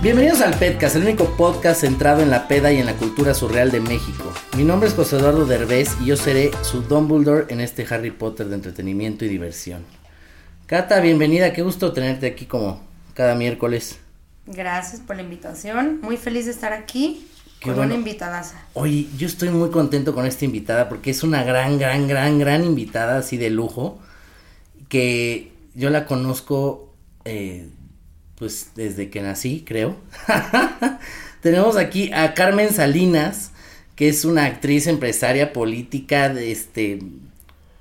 Bienvenidos al Pedcast, el único podcast centrado en la peda y en la cultura surreal de México. Mi nombre es José Eduardo Derbez y yo seré su Dumbledore en este Harry Potter de entretenimiento y diversión. Cata, bienvenida, qué gusto tenerte aquí como cada miércoles. Gracias por la invitación, muy feliz de estar aquí Qué con bueno. una invitadaza. Oye, yo estoy muy contento con esta invitada porque es una gran, gran, gran, gran invitada así de lujo que yo la conozco eh, pues desde que nací, creo. Tenemos aquí a Carmen Salinas, que es una actriz, empresaria, política, de este,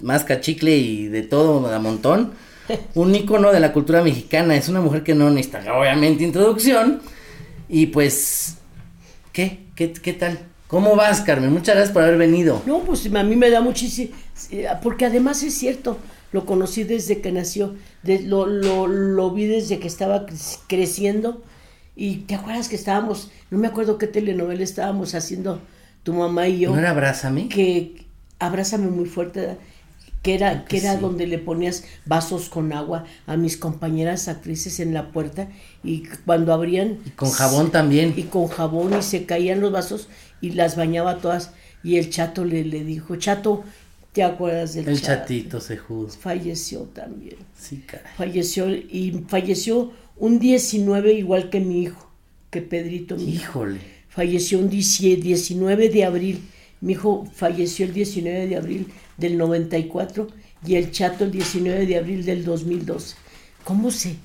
más cachicle y de todo a montón. Un ícono de la cultura mexicana. Es una mujer que no necesita, obviamente, introducción. Y pues, ¿qué? ¿Qué, qué tal? ¿Cómo vas, Carmen? Muchas gracias por haber venido. No, pues a mí me da muchísimo, porque además es cierto, lo conocí desde que nació, de- lo, lo, lo vi desde que estaba cre- creciendo y te acuerdas que estábamos, no me acuerdo qué telenovela estábamos haciendo tu mamá y yo, ¿No era Abrázame? que abrázame muy fuerte, que era, Creo que que era sí. donde le ponías vasos con agua a mis compañeras actrices en la puerta y cuando abrían Y con jabón también. y con jabón y se caían los vasos y las bañaba todas y el chato le, le dijo, chato, ¿te acuerdas del El chato? chatito se juzga. Falleció también. Sí, caray. Falleció y falleció un 19 igual que mi hijo, que Pedrito mi hijo. Híjole. Falleció un 10 19 de abril. Mi hijo falleció el 19 de abril del 94 y el chato el 19 de abril del 2012. ¿Cómo sé?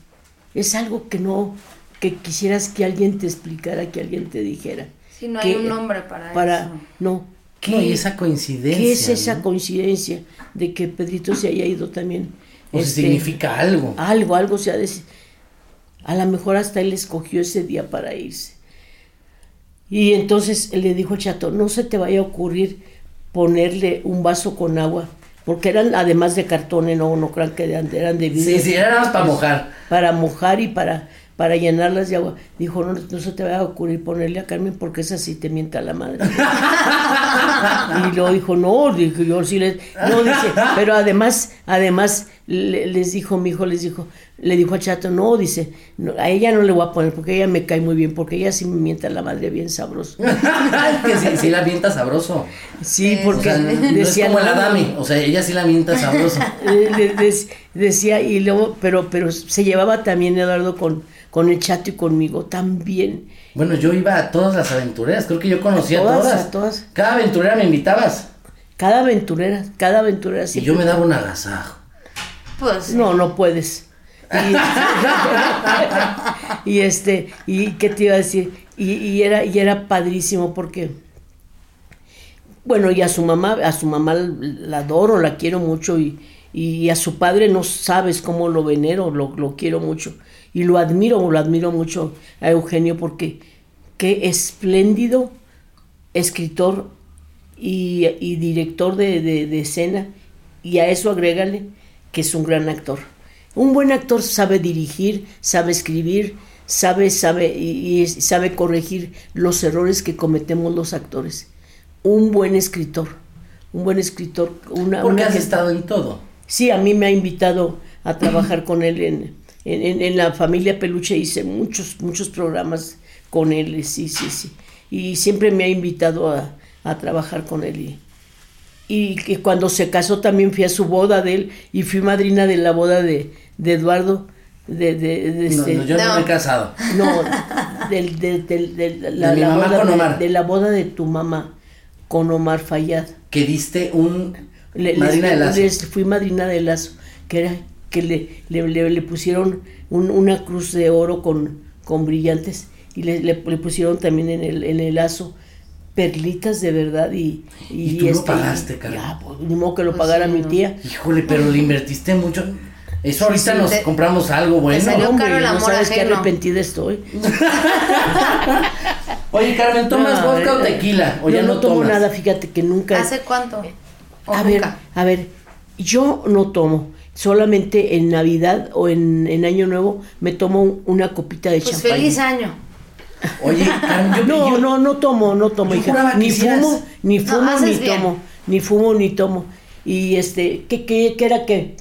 Es algo que no, que quisieras que alguien te explicara, que alguien te dijera. Sí, no hay Que- un nombre para, Para, eso. no. No, y esa coincidencia. ¿Qué es esa no? coincidencia de que Pedrito se haya ido también? O si este, significa algo. algo, algo se ha de... A lo mejor hasta él escogió ese día para irse. Y entonces le dijo al chato, no se te vaya a ocurrir ponerle un vaso con agua, porque eran además de cartón, ¿eh? no, no crean que eran, eran de vidrio. Sí, sí, era nada más para mojar. Para mojar y para, para llenarlas de agua. Dijo, no, no se te vaya a ocurrir ponerle a Carmen porque esa sí te mienta la madre. y luego dijo, no, dije, yo sí les... No, dice, pero además, además le- les dijo, mi hijo les dijo, le dijo a Chato, no, dice, no, a ella no le voy a poner porque ella me cae muy bien, porque ella sí me mienta la madre bien sabroso. que sí, sí la mienta sabroso. Sí, O porque sea, no, no es como la dame. O sea, ella sí la mienta sabroso. Eh, decía y luego pero pero se llevaba también Eduardo con con el chato y conmigo también Bueno, yo iba a todas las aventureras. Creo que yo conocía A todas, todas. a todas. Cada aventurera me invitabas. cada aventurera cada aventurera Y yo me daba un agasajo. Pues no no puedes y, este y qué te iba a decir y, y era y era padrísimo porque bueno y a su mamá a su mamá la adoro la quiero mucho y, y a su padre no sabes cómo lo venero lo, lo quiero mucho y lo admiro lo admiro mucho a Eugenio porque qué espléndido escritor y, y director de, de- de escena y a eso agrégale que es un gran actor. Un buen actor sabe dirigir, sabe escribir, sabe, sabe y, y sabe corregir los errores que cometemos los actores. Un buen escritor, un buen escritor, una, Porque una has estado en todo. Sí, a mí me ha invitado a trabajar con él en, en, en- en la familia Peluche. Hice muchos, muchos programas con él, sí, sí, sí. Y siempre me ha invitado a, a trabajar con él. Y, y que cuando se casó también fui a su boda de él y fui madrina de la boda de, de Eduardo. De, de, de No, este- no, yo no, No. me he casado. no, del, del- del- del- la, De la boda con de- Omar. de la boda de tu mamá con Omar Fayad. Que diste un Le- madrina de lazo. les fui madrina de lazo, que era que le, le, le- le pusieron un- una cruz de oro con, con brillantes y le, le- le pusieron también en el, en el lazo perlitas de verdad y... Y tú lo pagaste, Carmen. Ya, pues, ni modo que lo Pues pagara sí, mi ¿no? tía. Híjole, pero le invertiste mucho. Eso ahorita sí, nos te- compramos algo bueno. salió Hombre, caro el no amor sabes qué ajeno. arrepentida estoy. Oye, Carmen, ¿tomas No, vodka o eh, tequila? ¿O yo ya no, no tomo tomas? nada, fíjate que nunca... ¿Hace cuánto? ¿O A ver, a ver, yo no tomo. Solamente en Navidad o en, en Año Nuevo me tomo un- una copita de Pues champán. feliz año. Oye, Carmen, yo, No, yo- no, no tomo, no tomo, hija. Ni fumo, ni fumo, ni bien. tomo. Ni fumo, ni tomo. Y este, ¿qué, qué, qué era qué?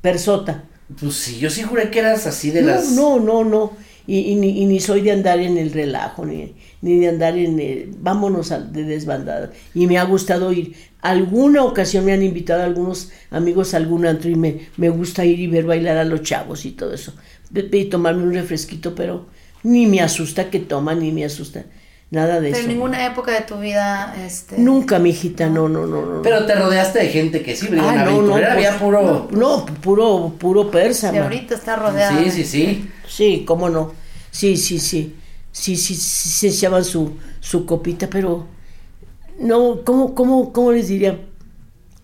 Persota. Pues sí, yo sí juré que eras así de no, las. no, no, no. y, y ni, y ni soy de andar en el relajo, ni, ni de andar en el, vámonos al- de desbandada. Y me ha gustado ir. Alguna ocasión me han invitado algunos amigos a algún antro y me, me gusta ir y ver bailar a los chavos y todo eso. Y tomarme un refresquito, pero ni me asusta que toman, ni me asusta. Nada de Pero eso. en ninguna época de tu vida, este... Nunca, mi hijita, no, no, no, no. Pero te rodeaste de gente que sí, Ah, no, no, pues, había puro... no, no, puro, puro persa, Y ahorita está rodeada. Sí, sí, sí. Sí, cómo no. Sí, sí, sí. Sí, sí, sí, se echaban su, su copita, pero no, ¿cómo, cómo, cómo les diría?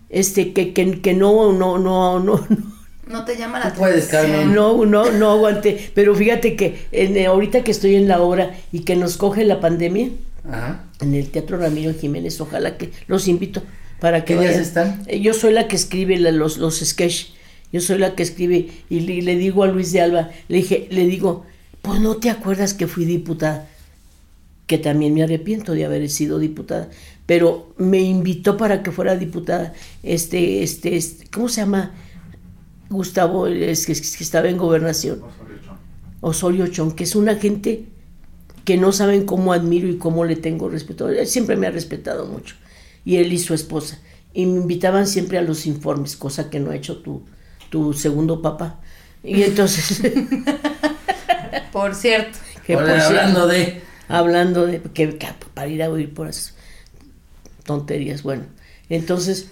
Este, que, que, que no, no, no, no, no. No te llama la puedes. Carmen. No, no, no aguanté. Pero fíjate que en, eh, ahorita que estoy en la obra y que nos coge la pandemia, Ajá. en el Teatro Ramiro Jiménez, ojalá que los invito para que ¿Qué días están? Eh, Yo soy la que escribe la- los, los sketch. Yo soy la que escribe y le, le digo a Luis de Alba, le dije, le digo, pues no te acuerdas que fui diputada, que también me arrepiento de haber sido diputada, pero me invitó para que fuera diputada, este, este, este ¿cómo se llama? Gustavo, es que, es que estaba en gobernación. Osorio Chong, que es una gente que no saben cómo admiro y cómo le tengo respeto. Él siempre me ha respetado mucho. Y él y su esposa. Y me invitaban siempre a los informes, cosa que no ha hecho tu, tu segundo papá. Y entonces, Por cierto. que por cierto, hablando de... hablando de que, que para ir a oír por esas tonterías, bueno. Entonces,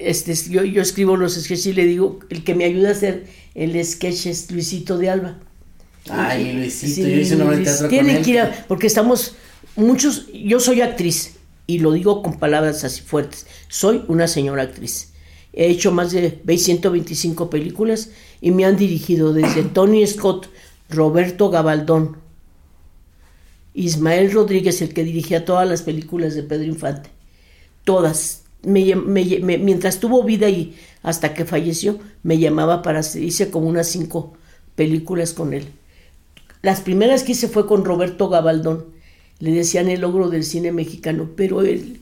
este, yo, yo escribo los sketches y le digo, el que me ayuda a hacer el sketch es Luisito de Alba. Ay, Luisito, Sí, yo hice una Luis, teatro tiene con él. que ir a- porque estamos muchos, yo soy actriz y lo digo con palabras así fuertes, soy una señora actriz. He hecho más de 125 películas y me han dirigido desde Tony Scott, Roberto Gabaldón, Ismael Rodríguez, el que dirigía todas las películas de Pedro Infante. Todas. Mientras tuvo vida y hasta que falleció, me llamaba para hice como unas cinco películas con él. Las primeras que hice fue con Roberto Gabaldón. Le decían el logro del cine mexicano, pero él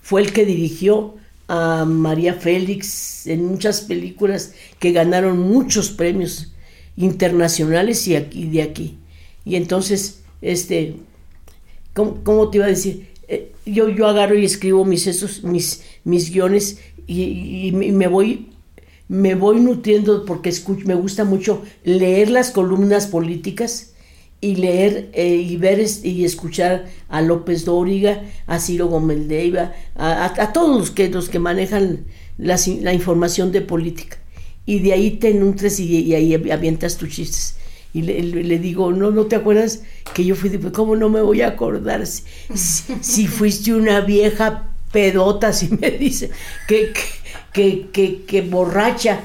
fue el que dirigió a María Félix en muchas películas que ganaron muchos premios internacionales y aquí de aquí. Y entonces, este, ¿cómo, cómo te iba a decir? Yo, yo agarro y escribo mis, esos, mis, mis guiones y, me voy me voy nutriendo porque escucho, me gusta mucho leer las columnas políticas y leer eh, y ver y escuchar a López Dóriga, a Ciro Gómez Leiva, a, a- todos los que, los que manejan la información de política. Y de ahí te nutres y ahí avientas tus chistes. Y le, le- digo, no, no te acuerdas que yo fui, diputado? ¿cómo no me voy a acordar? Si, fuiste una vieja pedota, si me dice, que, que, que, que borracha,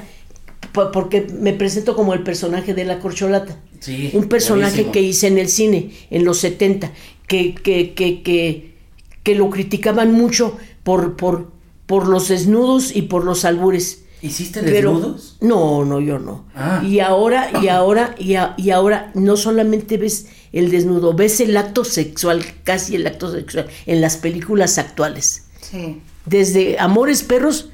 po- porque me presento como el personaje de la corcholata. Sí, Un personaje buenísimo. que hice en el cine en los 70, que, que, que, que, que lo criticaban mucho por, por, por los desnudos y por los albures. ¿Hiciste Pero- desnudos? No, no, yo no. Ah. Y ahora, y ahora, y, a- y ahora no solamente ves el desnudo, ves el acto sexual, casi el acto sexual, en las películas actuales. Sí. Desde Amores Perros,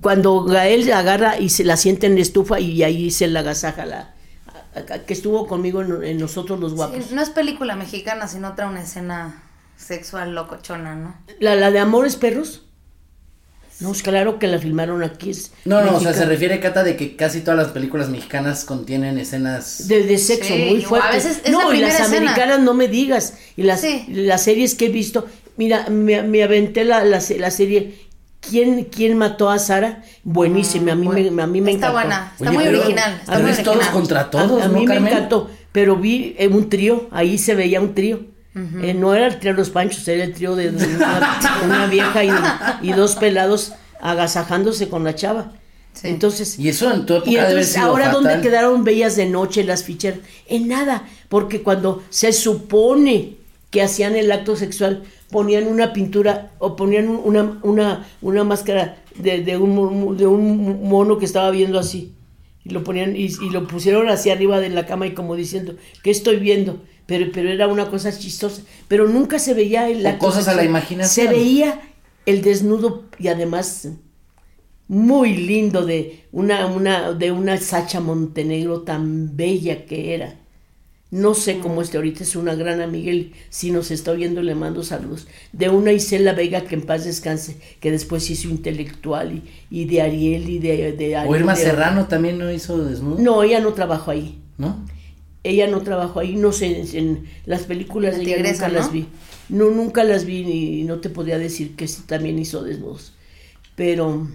cuando Gael agarra y se la siente en la estufa y ahí se la agasaja la que estuvo conmigo en, en Nosotros los Guapos. Sí, no es película mexicana, sino trae una escena sexual locochona, ¿no? La, la de Amores Perros. No, es claro que la filmaron aquí. es No, no, o sea, se refiere, Cata, de que casi todas las películas mexicanas contienen escenas... De, de sexo Sí, muy fuerte. a veces es no, la y las escena. americanas no me digas. Y las, Sí. las series que he visto. Mira, me, me aventé la, la, la serie ¿Quién, ¿Quién mató a Sara? Buenísima, a mí, Bueno, me, a mí me está encantó. buena, está Oye, muy pero original. Está tal muy vez todos original. contra todos, a, a ¿no, mí me encantó, pero vi eh, un trío, ahí se veía un trío. Eh, no era el trío de los panchos, era el trío de, una, una vieja y, y dos pelados agasajándose con la chava. Sí. Entonces, Y eso en tu época y entonces, sido ahora fatal. dónde quedaron bellas de noche las ficheras? En nada, porque cuando se supone que hacían el acto sexual, ponían una pintura o ponían un- una, una, una máscara de, de un, de un mono que estaba viendo así. Y lo ponían y, y lo pusieron hacia arriba de la cama y como diciendo, ¿qué estoy viendo? Pero, pero era una cosa chistosa. Pero nunca se veía O acto cosas a la imaginación. Se veía el desnudo y además muy lindo de una, una, de una Sacha Montenegro tan bella que era. No sé cómo esté ahorita, es una gran amiga si nos está oyendo le mando saludos. De una Isela Vega que en paz descanse, que después hizo intelectual y, y de Ariel y de... de O Irma de- Serrano también no hizo desnudo, No, ella no trabajó ahí. ¿no? Ella no trabajó ahí, no sé, en, en las películas La de ella tigresa, nunca las ¿no? vi. No, nunca las vi y no te podría decir que sí también hizo desnudos. Pero,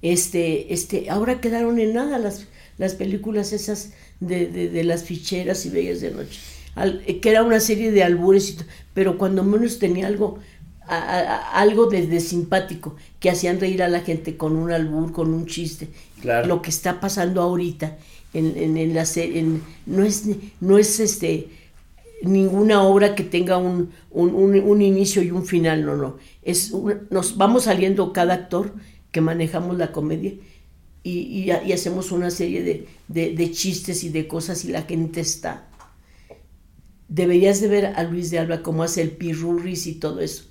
este, este, ahora quedaron en nada las, las películas esas de, de, de las ficheras y bellas de noche. Al- eh, que era una serie de albures, y pero cuando menos tenía algo, a- a- a- algo de, de simpático, que hacían reír a la gente con un albur, con un chiste. Claro. Lo que está pasando ahorita en, en, en la no es, no es este ninguna obra que tenga un, un, un- un inicio y un final, no, no. Es nos vamos saliendo cada actor que manejamos la comedia y, y- y hacemos una serie de, de- de chistes y de cosas y la gente está. Deberías de ver a Luis de Alba cómo hace el pirurris y todo eso.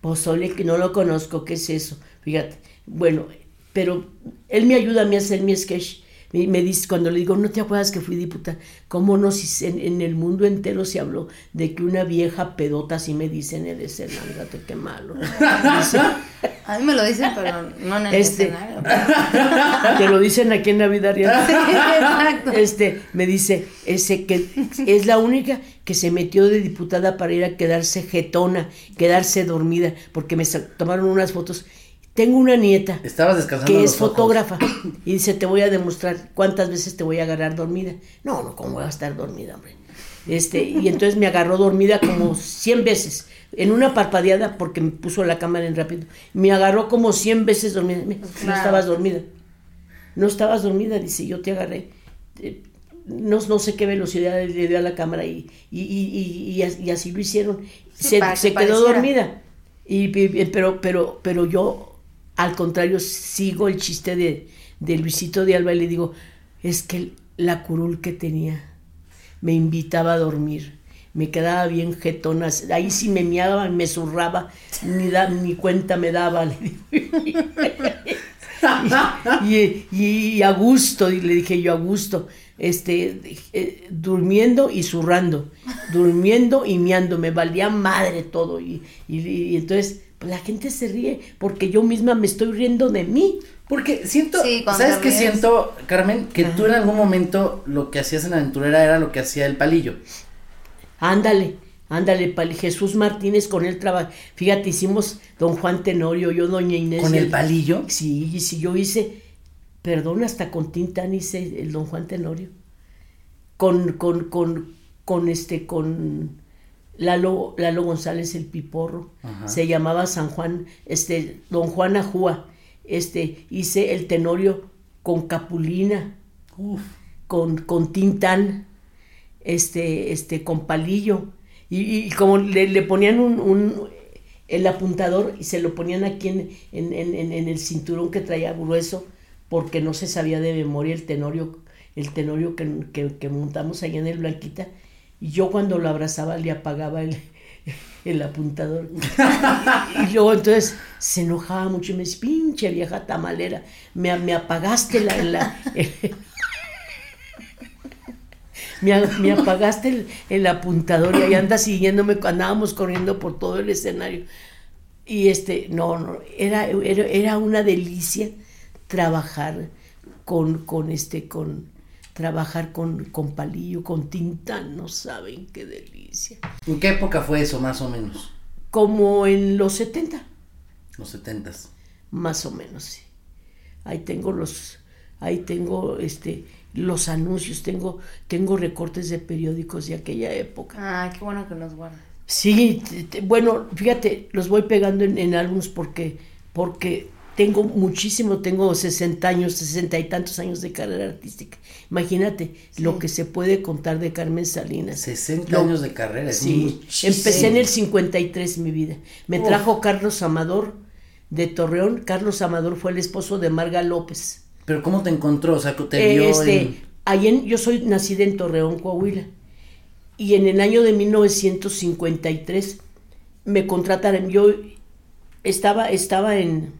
Pozole, que no lo conozco, ¿qué es eso? Fíjate, bueno, pero él me ayuda a mí a hacer mi sketch. Me, me dice, cuando le digo, ¿no te acuerdas que fui diputada? ¿Cómo no? Si en, en el mundo entero se habló de que una vieja pedota, así me dicen en el escenario, fíjate qué malo. A mí me lo dicen, pero no en el Este. escenario. te lo dicen aquí en real. Sí, exacto. Este, me dice, ese que es la única que se metió de diputada para ir a quedarse jetona, quedarse dormida, porque me tomaron unas fotos. Tengo una nieta Estabas descansando que los es ojos. fotógrafa y dice, te voy a demostrar cuántas veces te voy a agarrar dormida. No, no, ¿cómo voy a estar dormida, hombre? Este, y entonces me agarró dormida como 100 veces, en una parpadeada, porque me puso la cámara en rápido. Me agarró como 100 veces dormida. No estabas dormida. No estabas dormida, dice, yo te agarré. Eh, No, no sé qué velocidad le dio a la cámara y, y, y, y- y as- y así lo hicieron. Sí, se que se quedó pareciera. dormida. Y- pero, pero, pero yo, al contrario, sigo el chiste de, de Luisito de Alba y le digo, es que la curul que tenía me invitaba a dormir. Me quedaba bien jetona. Ahí sí me miaba, me zurraba, ni, da, ni cuenta me daba. le digo. y, a gusto, le dije yo a gusto, este, eh, durmiendo y zurrando, durmiendo y miando, me valía madre todo. Y- y entonces pues, la gente se ríe porque yo misma me estoy riendo de mí. Porque siento, Sí, cuando ¿sabes qué siento, Carmen? Que tú en algún momento lo que hacías en la aventurera era lo que hacía el palillo. Ándale, ándale, Pali. Jesús Martínez con él trabaja. Fíjate, hicimos don Juan Tenorio, yo doña Inés. ¿Con y el palillo? Sí, sí, yo hice, perdón, hasta con Tintán hice el don Juan Tenorio. Con, con, con, con este, con Lalo, Lalo González el Piporro. Ajá. Se llamaba San Juan, este, don Juan Ajúa. Este, hice el Tenorio con Capulina Uf. con, con Tintán, este, este, con palillo. Y, y como le, le ponían un, un- el apuntador y se lo ponían aquí en, en, en- en- en el cinturón que traía grueso, porque no se sabía de memoria el tenorio, el tenorio que, que- que montamos allá en el Blanquita. Y yo cuando lo abrazaba le apagaba el, el apuntador. Y luego entonces se enojaba mucho y me dice, pinche vieja tamalera, me, me apagaste la... la- me, me apagaste el, el apuntador y ahí anda siguiéndome, andábamos corriendo por todo el escenario. Y este, no, no, era, era, era una delicia trabajar con, con este, con, trabajar con, con palillo, con tinta, no saben qué delicia. ¿En qué época fue eso, más o menos? Como en los 70. Los setentas. Más o menos, sí. Ahí tengo los, ahí tengo este, los anuncios, tengo, tengo recortes de periódicos de aquella época. Ah, qué bueno que los guardas. Sí, te- te- bueno, fíjate, los voy pegando en, en álbums porque, porque tengo muchísimo, tengo 60 años, 60 y tantos años de carrera artística. Imagínate lo que se puede contar de Carmen Salinas. 60 Lo- años de carrera. Sí, muchísimo. empecé en el 53 mi vida. Me Uf. trajo Carlos Amador de Torreón. Carlos Amador fue el esposo de Marga López. Pero ¿cómo te encontró? O sea, que te Eh, vio este, en- ahí en- yo soy nacida en Torreón, Coahuila. Y en el año de 1953 me contrataron. Yo estaba, estaba en.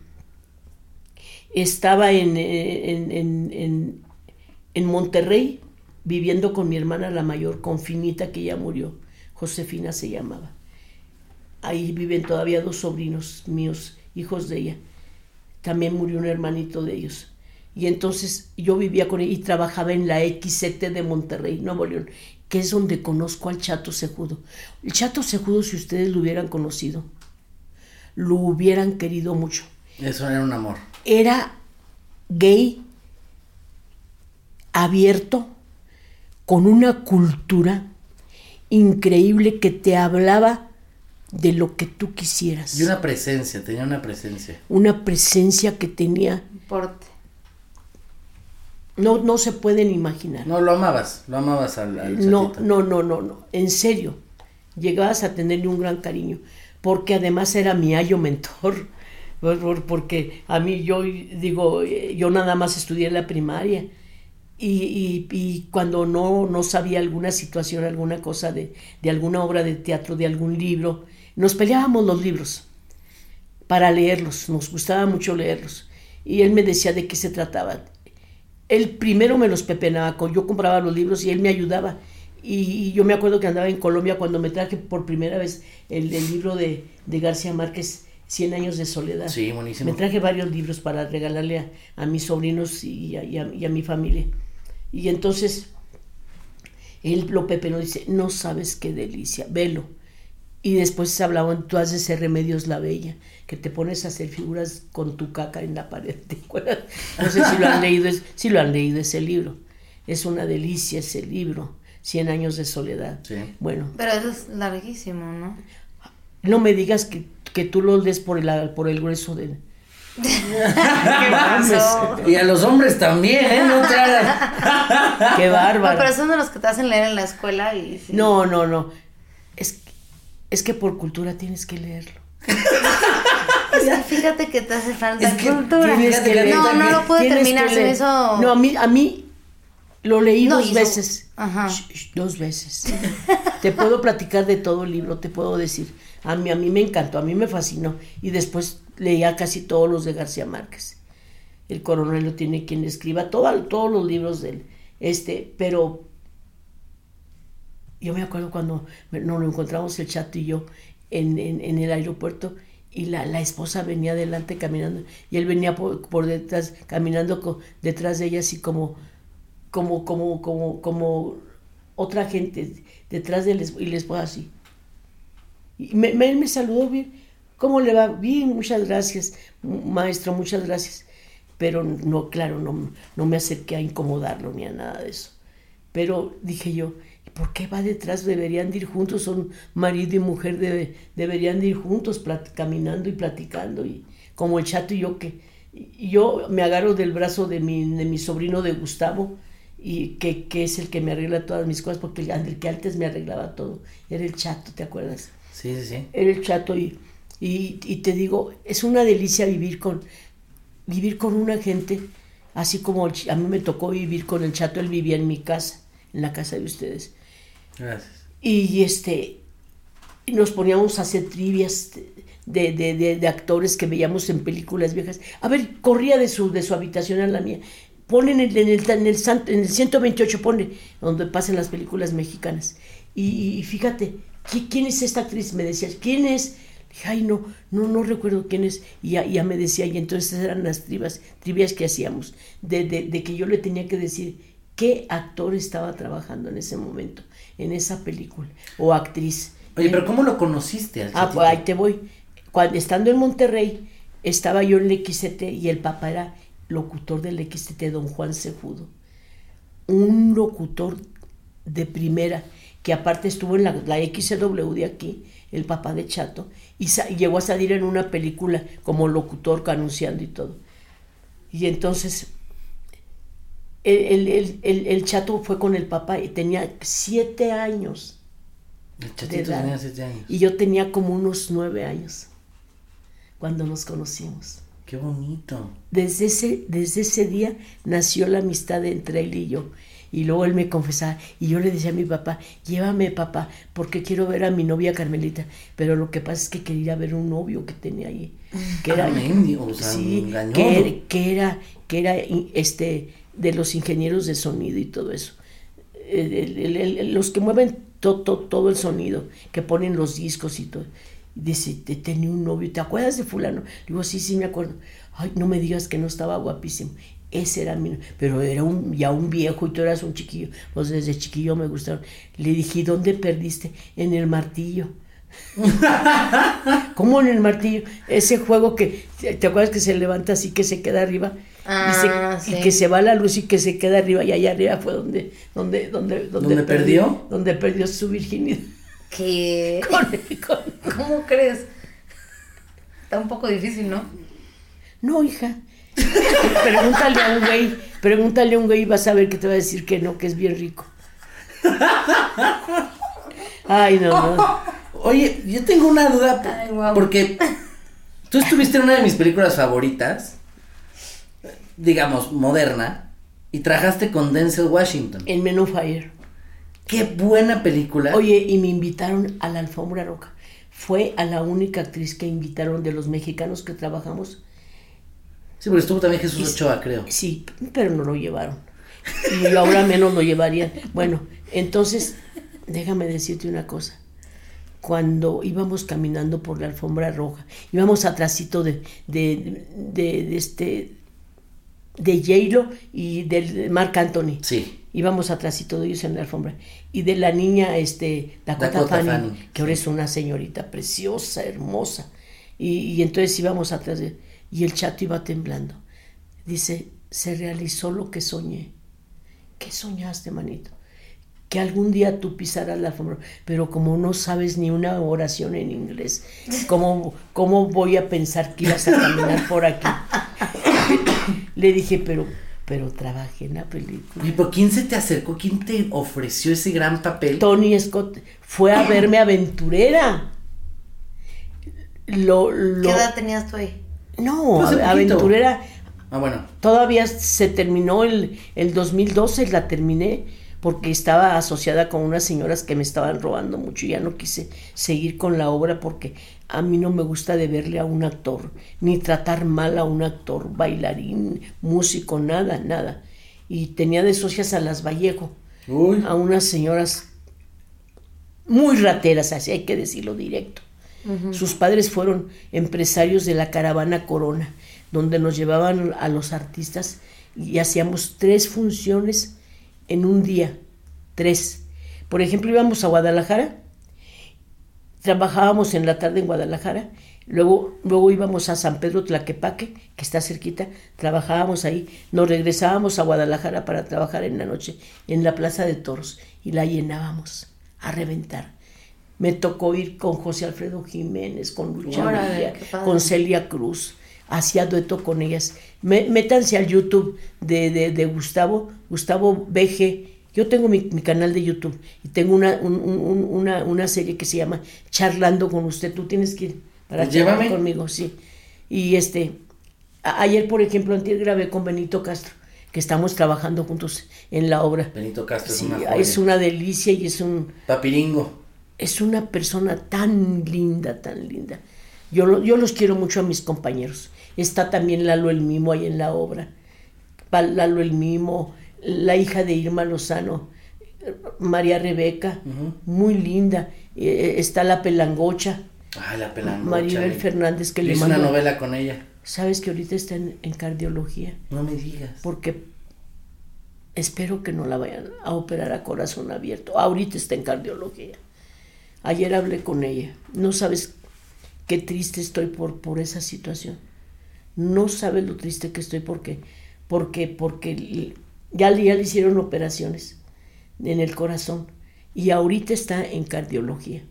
Estaba en, en, en, en- en Monterrey viviendo con mi hermana la mayor, con Finita, que ya murió. Josefina se llamaba. Ahí viven todavía dos sobrinos míos, hijos de ella. También murió un hermanito de ellos. Y entonces yo vivía con ella y trabajaba en la XCT de Monterrey, Nuevo León, que es donde conozco al Chato Sejudo. El Chato Sejudo, si ustedes lo hubieran conocido, lo hubieran querido mucho. Eso era un amor. Era gay, abierto, con una cultura increíble que te hablaba de lo que tú quisieras. Y una presencia, tenía una presencia. Una presencia que tenía... Porte. No, no se pueden imaginar. No, lo amabas, lo amabas al, al No, no, no, no, no. En serio. Llegabas a tenerle un gran cariño. Porque además era mi ayo mentor. Por- por- Porque a mí, yo digo, yo nada más estudié la primaria. Y, y- y cuando no, no sabía alguna situación, alguna cosa de, de alguna obra de teatro, de algún libro, nos peleábamos los libros para leerlos. Nos gustaba mucho leerlos. Y él me decía de qué se trataba él primero me los pepenaba, yo compraba los libros y él me ayudaba. Y, y yo me acuerdo que andaba en Colombia cuando me traje por primera vez el, el libro de, de García Márquez, Cien años de soledad. Sí, buenísimo. Me traje varios libros para regalarle a, a mis sobrinos y a, y a- y a mi familia. Y entonces él lo pepenó y dice, no sabes qué delicia, velo. Y después hablaban, tú has de ser Remedios la Bella, que te pones a hacer figuras con tu caca en la pared. ¿te acuerdas? No sé si lo han leído, es- si lo han leído ese libro. Es una delicia ese libro, Cien años de soledad. Sí. Bueno, Pero eso es larguísimo, ¿no? No me digas que, que tú lo lees por el, por el grueso de... ¿Qué? Y a los hombres también, ¿eh? No te hagas. ¡Qué No, bárbaro! pero son de los que te hacen leer en la escuela y... sí. No, no, no. Es, es que por cultura tienes que leerlo. Es que fíjate que te hace falta Es que cultura. que leer- No, no lo pude terminar, se me hizo... No, a mí, a mí lo leí No, dos veces. Ajá. Sh- sh, Dos veces. te puedo platicar de todo el libro, te puedo decir. A mí, a mí me encantó, a mí me fascinó. Y después leía casi todos los de García Márquez. El coronel lo tiene quien escriba, todo- todos los libros de él. Este, pero yo me acuerdo cuando nos lo encontramos el chato y yo en, en- el aeropuerto y la, la esposa venía adelante caminando y él venía por, por detrás, caminando detrás de ella así como, como, como, como, como otra gente detrás de él y la esposa así. Y me, él me saludó bien. ¿Cómo le va? Bien, muchas gracias, maestro, muchas gracias. Pero no, claro, no, no me acerqué a incomodarlo ni a nada de eso. Pero dije yo, ¿y por qué va detrás? Deberían de ir juntos, son marido y mujer, debe- deberían de ir juntos caminando y platicando. Y como el chato y yo que y yo me agarro del brazo de mi, de mi sobrino de Gustavo, y que, que es el que me arregla todas mis cosas, porque el, el que antes me arreglaba todo, era el chato, ¿te acuerdas? Sí, sí, sí. Era el chato y, y, y te digo, es una delicia vivir con, vivir con una gente, así como a mí me tocó vivir con el chato, él vivía en mi casa, en la casa de ustedes. Gracias. Y este nos poníamos a hacer trivias de, de, de- de actores que veíamos en películas viejas. A ver, corría de su, de su habitación a la mía. Ponen en el, en el, en el, en el 128, pone, donde pasan las películas mexicanas. Y, y fíjate, ¿qui- ¿quién es esta actriz? Me decía, ¿quién es? Dije, ay, no, no, no recuerdo quién es. Y ya, ya me decía, y entonces eran las trivias, trivias que hacíamos, de, de, de que yo le tenía que decir qué actor estaba trabajando en ese momento, en esa película, o actriz. Oye, pero ¿cómo lo conociste al Ah, pues ahí te voy. Cuando estando en Monterrey, estaba yo en el XT y el papá era locutor del XT, don Juan Cejudo. Un locutor de primera, que aparte estuvo en la, la XW de aquí, el papá de Chato, y, llegó a salir en una película como locutor, anunciando y todo. Y entonces el, el- el- el- Chato fue con el papá y tenía siete años. El chatito tenía siete años. Y yo tenía como unos nueve años cuando nos conocimos. Qué bonito. Desde ese, desde ese día nació la amistad entre él y yo. Y luego él me confesaba, y yo le decía a mi papá, llévame papá, porque quiero ver a mi novia Carmelita. Pero lo que pasa es que quería ver un novio que tenía ahí. Que era, mendigo, o sea, sí, que, era- que era, que era este, de los ingenieros de sonido y todo eso. el- el- el- el- los que mueven to- to- todo el sonido, que ponen los discos y todo. Dice, te tenía un novio, ¿te acuerdas de fulano? Digo, sí, sí, me acuerdo. Ay, no me digas que no estaba guapísimo. Ese era mi, pero era un, ya un viejo y tú eras un chiquillo. Pues desde chiquillo me gustaron. Le dije, "¿Y ¿dónde perdiste? En el martillo. ¿Cómo en el martillo? Ese juego que, ¿te acuerdas que se levanta así que se queda arriba? Ah, y, se- y sí. que se va la luz y que se queda arriba y allá arriba fue donde, donde, donde, ¿Dónde perdió? Donde perdió su virginidad. ¿Qué? Con- con- ¿Cómo crees? Está un poco difícil, ¿no? No, hija. Pregúntale a un güey, pregúntale a un güey y vas a ver que te va a decir que no, que es bien rico. Ay, no, no. Oye, yo tengo una duda Ay, porque tú estuviste en una de mis películas favoritas, digamos, moderna, y trabajaste con Denzel Washington. En Men on Fire. Qué buena película. Oye, y me invitaron a la alfombra roja. Fue a la única actriz que invitaron de los mexicanos que trabajamos. Sí, porque estuvo también Jesús Ochoa, creo. Sí, pero no lo llevaron. Y ahora menos lo llevarían. Bueno, entonces, déjame decirte una cosa. Cuando íbamos caminando por la alfombra roja, íbamos atrásito de, de, de, de este de J-Lo y del Marc Anthony. Sí. Íbamos atrásito de ellos en la alfombra. Y de la niña, este, Dakota, Dakota Fanning, Fanning, que ahora es una señorita preciosa, hermosa. Y, y entonces íbamos atrás de... Y el chato iba temblando. Dice, se realizó lo que soñé. ¿Qué soñaste, manito? Que algún día tú pisaras la alfombra, pero como no sabes ni una oración en inglés, ¿cómo, cómo voy a pensar que ibas a caminar por aquí? Le dije, pero, pero trabajé en la película. ¿Y por quién se te acercó? ¿Quién te ofreció ese gran papel? Tony Scott fue a verme aventurera. Lo, lo- ¿Qué edad tenías tú ahí? No, Pues aventurera. Ah, bueno. Todavía se terminó el, el 2012, la terminé porque estaba asociada con unas señoras que me estaban robando mucho y ya no quise seguir con la obra porque a mí no me gusta de verle a un actor, ni tratar mal a un actor, bailarín, músico, nada, nada. Y tenía de socias a las Vallejo, Uy. a unas señoras muy rateras, así hay que decirlo directo. Sus padres fueron empresarios de la caravana Corona, donde nos llevaban a los artistas y hacíamos tres funciones en un día, tres. Por ejemplo, íbamos a Guadalajara, trabajábamos en la tarde en Guadalajara, luego, luego íbamos a San Pedro Tlaquepaque, que está cerquita, trabajábamos ahí, nos regresábamos a Guadalajara para trabajar en la noche en la Plaza de Toros y la llenábamos a reventar. Me tocó ir con José Alfredo Jiménez, con Lucha con Celia Cruz. Hacía dueto con ellas. Me- métanse al YouTube de, de- de Gustavo, Gustavo BG. Yo tengo mi, mi canal de YouTube y tengo una, un- un- un- una, una serie que se llama Charlando con usted. Tú tienes que ir para Pues charlar llévame. conmigo, sí. Y este, a- ayer, por ejemplo, antier grabé con Benito Castro, que estamos trabajando juntos en la obra. Benito Castro es una joya. es una delicia y es un, Papiringo. Es una persona tan linda, tan linda. Yo, lo- yo los quiero mucho a mis compañeros. Está también Lalo el Mimo ahí en la obra. Lalo el Mimo, la hija de Irma Lozano, eh, María Rebeca, muy linda. Eh, está la Pelangocha, Ay, la pelangocha. Maribel eh. Fernández, que le hice una novela con ella. Sabes que ahorita está en, en cardiología, No me digas. porque espero que no la vayan a operar a corazón abierto. Ahorita está en cardiología. Ayer hablé con ella. No sabes qué triste estoy por, por esa situación. No sabes lo triste que estoy porque, porque, porque ya, le- ya le hicieron operaciones en el corazón y ahorita está en cardiología.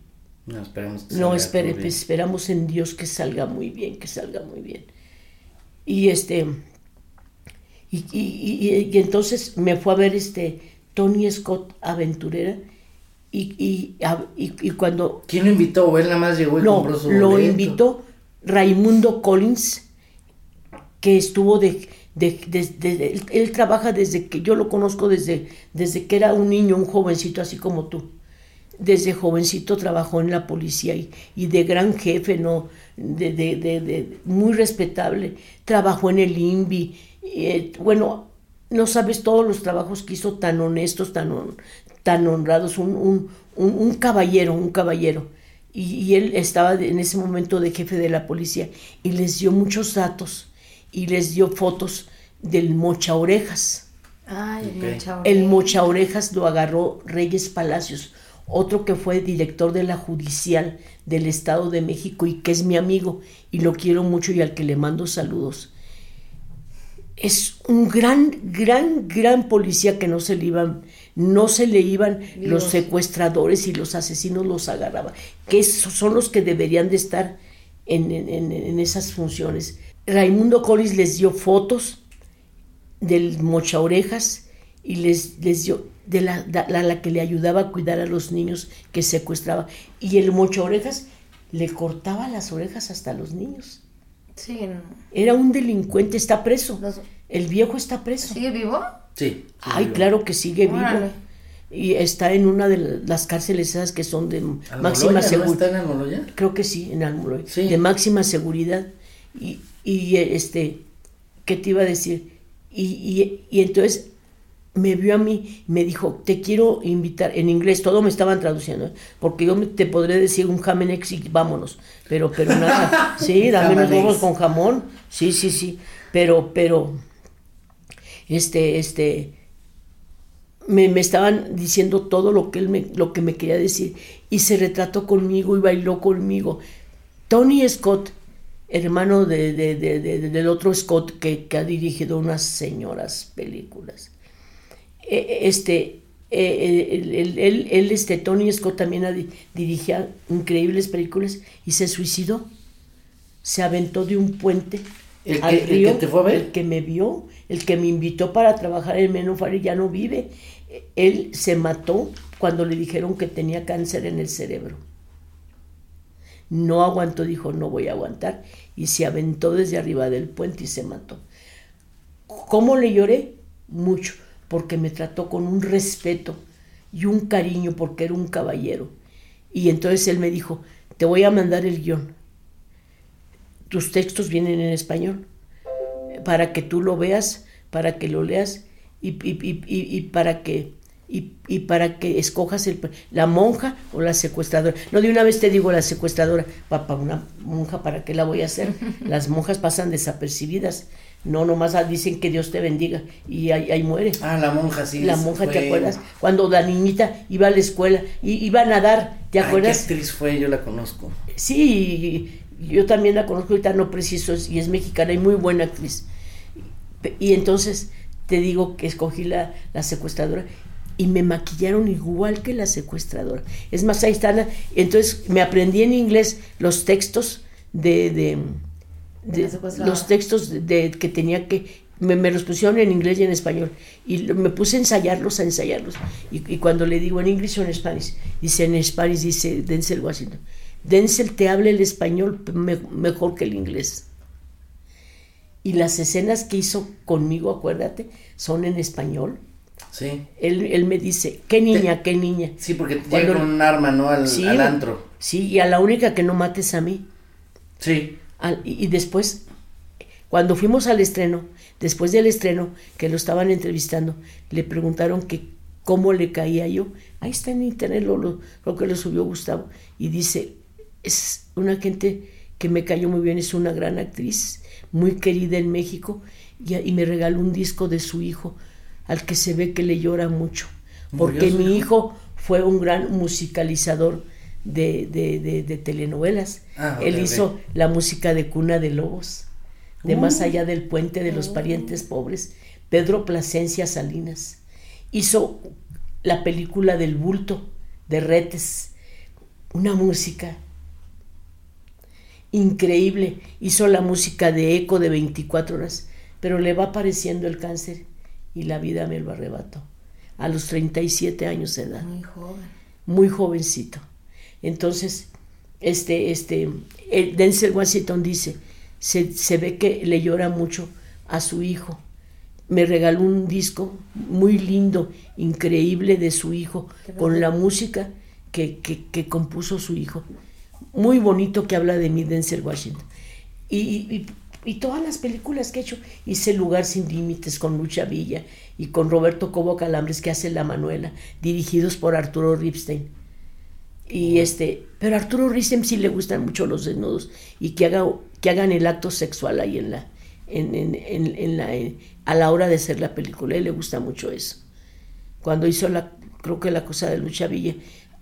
No, esperemos que No, salga espere, bien. pues, esperamos en Dios que salga muy bien, que salga muy bien. Y este, y, y- y- y entonces me fue a ver este Tony Scott aventurera y, y, y- y cuando ¿Quién lo invitó? ¿O él nada más llegó y no, compró su lo boleto? invitó Raimundo Collins, que estuvo de, de- de- de- él, él trabaja desde que yo lo conozco desde, desde que era un niño, un jovencito así como tú. Desde jovencito trabajó en la policía y, y de gran jefe, ¿no? De, de- de- de- muy respetable. Trabajó en el INVI. eh, bueno, no sabes todos los trabajos que hizo tan honestos, tan, tan honrados, un, un, un, caballero, un caballero. Y, y, él estaba en ese momento de jefe de la policía y les dio muchos datos y les dio fotos del mocha orejas. Ay, el mocha orejas lo agarró Reyes Palacios, otro que fue director de la judicial del Estado de México y que es mi amigo y lo quiero mucho y al que le mando saludos. Es un gran, gran, gran policía que no se le iban, no se le iban los secuestradores y los asesinos los agarraba, que son los que deberían de estar en, en- en- esas funciones. Raimundo Collins les dio fotos del mocha orejas y les, les dio de la, la, la que le ayudaba a cuidar a los niños que secuestraba. Y el mocha orejas le cortaba las orejas hasta a los niños. Sí, no. Era un delincuente, está preso. Los- El viejo está preso. ¿Sigue vivo? Sí. sí, Ay, claro que sigue vivo. Órale. Y está en una de las cárceles esas que son de Almoloya, máxima ¿no seguridad. está en Almoloya? Creo que sí, en Almoloy. Sí. De máxima seguridad. Y, y, este, ¿qué te iba a decir? Y, y- y entonces me vio a mí, me dijo, te quiero invitar, en inglés, todo me estaban traduciendo, ¿eh? porque yo te podré decir un jamenex y vámonos, pero, pero nada, sí, dame unos huevos con jamón, sí, sí, sí, pero, pero, este, este, me, me estaban diciendo todo lo que él me, lo que me quería decir. Y se retrató conmigo y bailó conmigo. Tony Scott, hermano de, de- de- de- del otro Scott que, que ha dirigido unas señoras películas. Eh, Este, eh, él, él- él- él, este, Tony Scott también dirigía increíbles películas y se suicidó. Se aventó de un puente ¿El al que- el que te fue a ver? El que me vio, el que me invitó para trabajar en Menofari ya no vive. Él se mató cuando le dijeron que tenía cáncer en el cerebro. No aguantó, dijo, no voy a aguantar. Y se aventó desde arriba del puente y se mató. ¿Cómo le lloré? Mucho, porque me trató con un respeto y un cariño, porque era un caballero. Y entonces él me dijo, te voy a mandar el guion. Tus textos vienen en español, para que tú lo veas, para que lo leas y, y- y- y- para que y, y para que escojas el, la monja o la secuestradora. No, de una vez te digo la secuestradora, papá, una monja, ¿para qué la voy a hacer? Las monjas pasan desapercibidas. No, nomás dicen que Dios te bendiga y ahí, ahí muere. Ah, la monja, sí. la monja, ¿te acuerdas? Cuando la niñita iba a la escuela y iba a nadar, ¿te Ay, acuerdas? ¿Qué actriz fue? Yo la conozco. Sí, yo también la conozco ahorita, no preciso, y es mexicana y muy buena actriz. Y entonces te digo que escogí la, la secuestradora y me maquillaron igual que la secuestradora. Es más, ahí están, entonces me aprendí en inglés los textos de, de, De los textos de, de- que tenía que, me, me los pusieron en inglés y en español. Y me puse a ensayarlos, a ensayarlos. Y, y cuando le digo en inglés o en Spanish, dice en Spanish, dice Denzel Washington. Denzel te habla el español me- mejor que el inglés. Y las escenas que hizo conmigo, acuérdate, son en español. Sí. Él, él me dice, qué niña, qué niña. Sí, porque Cuando- con un arma, ¿no? Al, Sí, al antro. Sí, y a la única que no mates a mí. Sí. Al- y, y después, cuando fuimos al estreno, después del estreno, que lo estaban entrevistando, le preguntaron que cómo le caía yo. Ahí está en internet lo, lo, lo que le subió Gustavo. Y dice, es una gente que me cayó muy bien, es una gran actriz, muy querida en México, y, y me regaló un disco de su hijo, al que se ve que le llora mucho. ¿Murió Porque mi hijo fue un gran musicalizador de, de- de- de telenovelas. Ah, Él hizo la música de Cuna de Lobos, de Uh. Más allá del puente de los parientes pobres, Pedro Plasencia Salinas. Hizo la película del bulto de Retes, una música increíble. Hizo la música de Eco de 24 horas, pero le va apareciendo el cáncer y la vida me lo arrebató. A los 37 años de edad Muy joven. muy jovencito. Entonces, este, este, el Denzel Washington dice, se, se ve que le llora mucho a su hijo. Me regaló un disco muy lindo, increíble de su hijo, con la música que, que, que compuso su hijo. Muy bonito que habla de mí, Denzel Washington. Y, y- y todas las películas que he hecho. Hice Lugar sin Límites con Lucha Villa y con Roberto Cobo Calambres que hace La Manuela, dirigidos por Arturo Ripstein. Y este, pero a Arturo Ripstein sí le gustan mucho los desnudos y que, haga, que hagan el acto sexual ahí en la, en, en, en, la, a la hora de hacer la película. A él le gusta mucho eso. Cuando hizo la, creo que la cosa de Lucha Villa,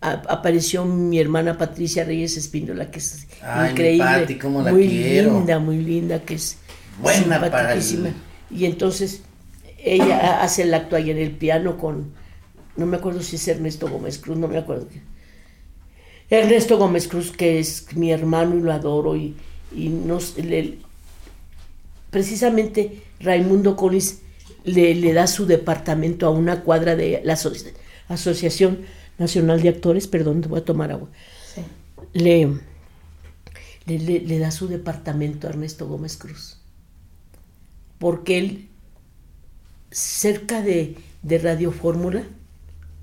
apareció mi hermana Patricia Reyes Espíndola, que es increíble, muy linda, muy linda, que es buena Y entonces ella hace el acto ahí en el piano con, no me acuerdo si es Ernesto Gómez Cruz, no me acuerdo. Ernesto Gómez Cruz, que es mi hermano y lo adoro, y, y nos, precisamente Raimundo Collins le, le, da su departamento a una cuadra de la asociación Nacional de Actores, perdón, voy a tomar agua. Le, le, da su departamento a Ernesto Gómez Cruz. Porque él, cerca de, de Radio Fórmula,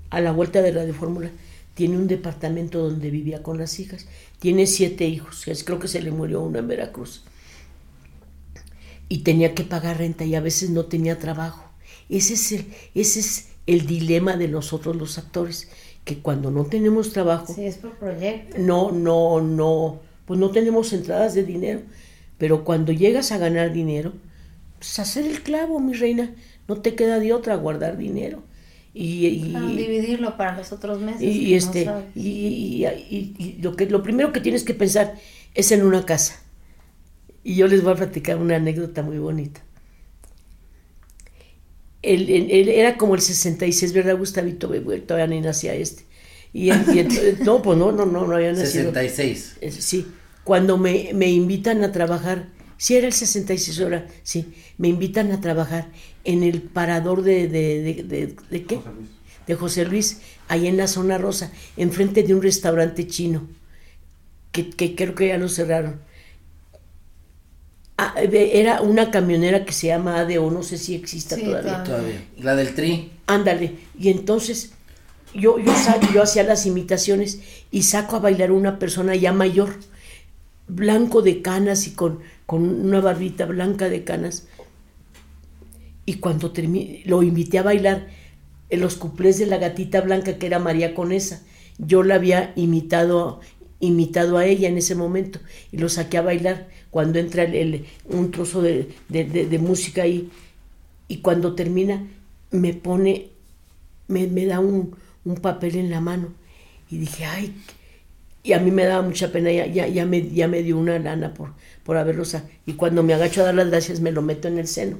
a la vuelta de Radio Fórmula, tiene un departamento donde vivía con las hijas. Tiene siete hijos, creo que se le murió uno en Veracruz. Y tenía que pagar renta y a veces no tenía trabajo. Ese es el, ese es el dilema de nosotros los actores que cuando no tenemos trabajo... Sí, es por proyecto. No, no, no, pues no tenemos entradas de dinero. Pero cuando llegas a ganar dinero, pues hacer el clavo, mi reina, no te queda de otra guardar dinero. Y, dividirlo para los otros meses. Y, este, y, lo, que, lo primero que tienes que pensar es en una casa. Y yo les voy a platicar una anécdota muy bonita. Él, era como el 66, ¿verdad, Gustavito? Todavía ni nacía este. Y, no, pues no, no, no, no había nacido. 66. Sí, cuando me, me invitan a trabajar, sí era el 66 ahora, sí, me invitan a trabajar en el parador de, de, de, de, qué? José Luis. De José Luis, ahí en la zona rosa, enfrente de un restaurante chino, que, que creo que ya lo cerraron. Ah, era una camionera que se llama ADO, no sé si exista todavía. La del Tri. Ándale. Y entonces yo, yo, yo hacía las imitaciones y saco a bailar una persona ya mayor, blanco de canas y con, con una barbita blanca de canas. Y cuando lo invité a bailar en los cuplés de la gatita blanca que era María Conesa. Yo la había imitado, imitado a ella en ese momento y lo saqué a bailar cuando entra el, un trozo de, música ahí y cuando termina me pone, me, da un, papel en la mano y dije, ay, y a mí me daba mucha pena, ya, ya, ya, me, ya me dio una lana por, por haberlo y cuando me agacho a dar las gracias me lo meto en el seno.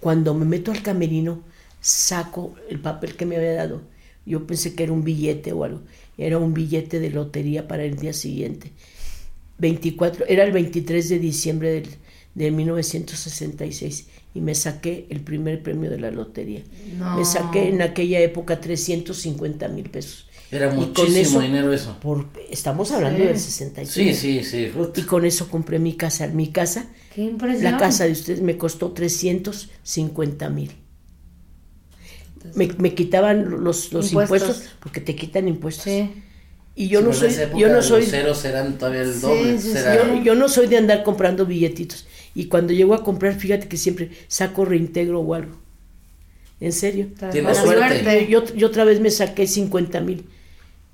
Cuando me meto al camerino, saco el papel que me había dado. Yo pensé que era un billete o algo. Era un billete de lotería para el día siguiente. 24, era el 23 de diciembre del, de 1966 y me saqué el primer premio de la lotería. Me saqué en aquella época 350 mil pesos. Era muchísimo dinero eso. Por, estamos hablando del 66. Sí, sí, sí. Y con eso compré mi casa. Mi casa, la casa de ustedes me costó 350 mil. Me, me, quitaban los, los impuestos. porque te quitan impuestos. Sí. Y yo no soy, yo no soy. ceros eran todavía el doble. yo, no soy de andar comprando billetitos. Y cuando llego a comprar, fíjate que siempre saco reintegro o algo. En serio. Tienes suerte. Yo, yo, otra vez me saqué 50 mil.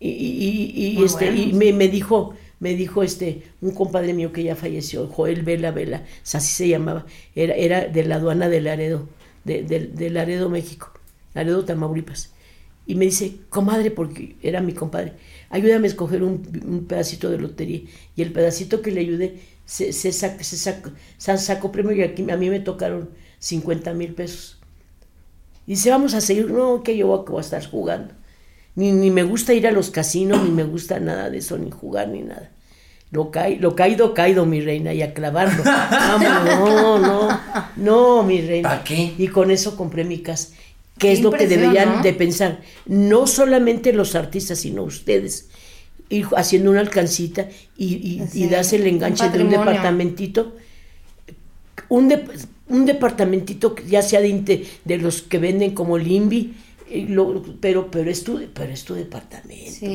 Y, y, y este, y me, me, dijo, me dijo este, un compadre mío que ya falleció, Joel Vela Vela, así se llamaba, era, era de la aduana de Laredo, de, de, de Laredo, México, Laredo, Tamaulipas. Y me dice, comadre, porque era mi compadre, ayúdame a escoger un, pedacito de lotería. Y el pedacito que le ayudé se, se, se, sacó premio y aquí a mí me tocaron 50 mil pesos. Y dice, vamos a seguir. No, que yo voy a estar jugando. Ni, ni me gusta ir a los casinos, ni me gusta nada de eso, ni jugar, ni nada. Lo, lo caído, caído, mi reina, y a clavarlo. Vamos, no, no, no, mi reina. ¿Para qué? Y con eso compré mi casa que es lo que deberían de pensar, no solamente los artistas, sino ustedes, ir haciendo una alcancita y, y, darse el enganche de un departamentito, un, un departamentito ya sea de, de los que venden como Limbi, pero, pero, es tu, pero es tu departamento.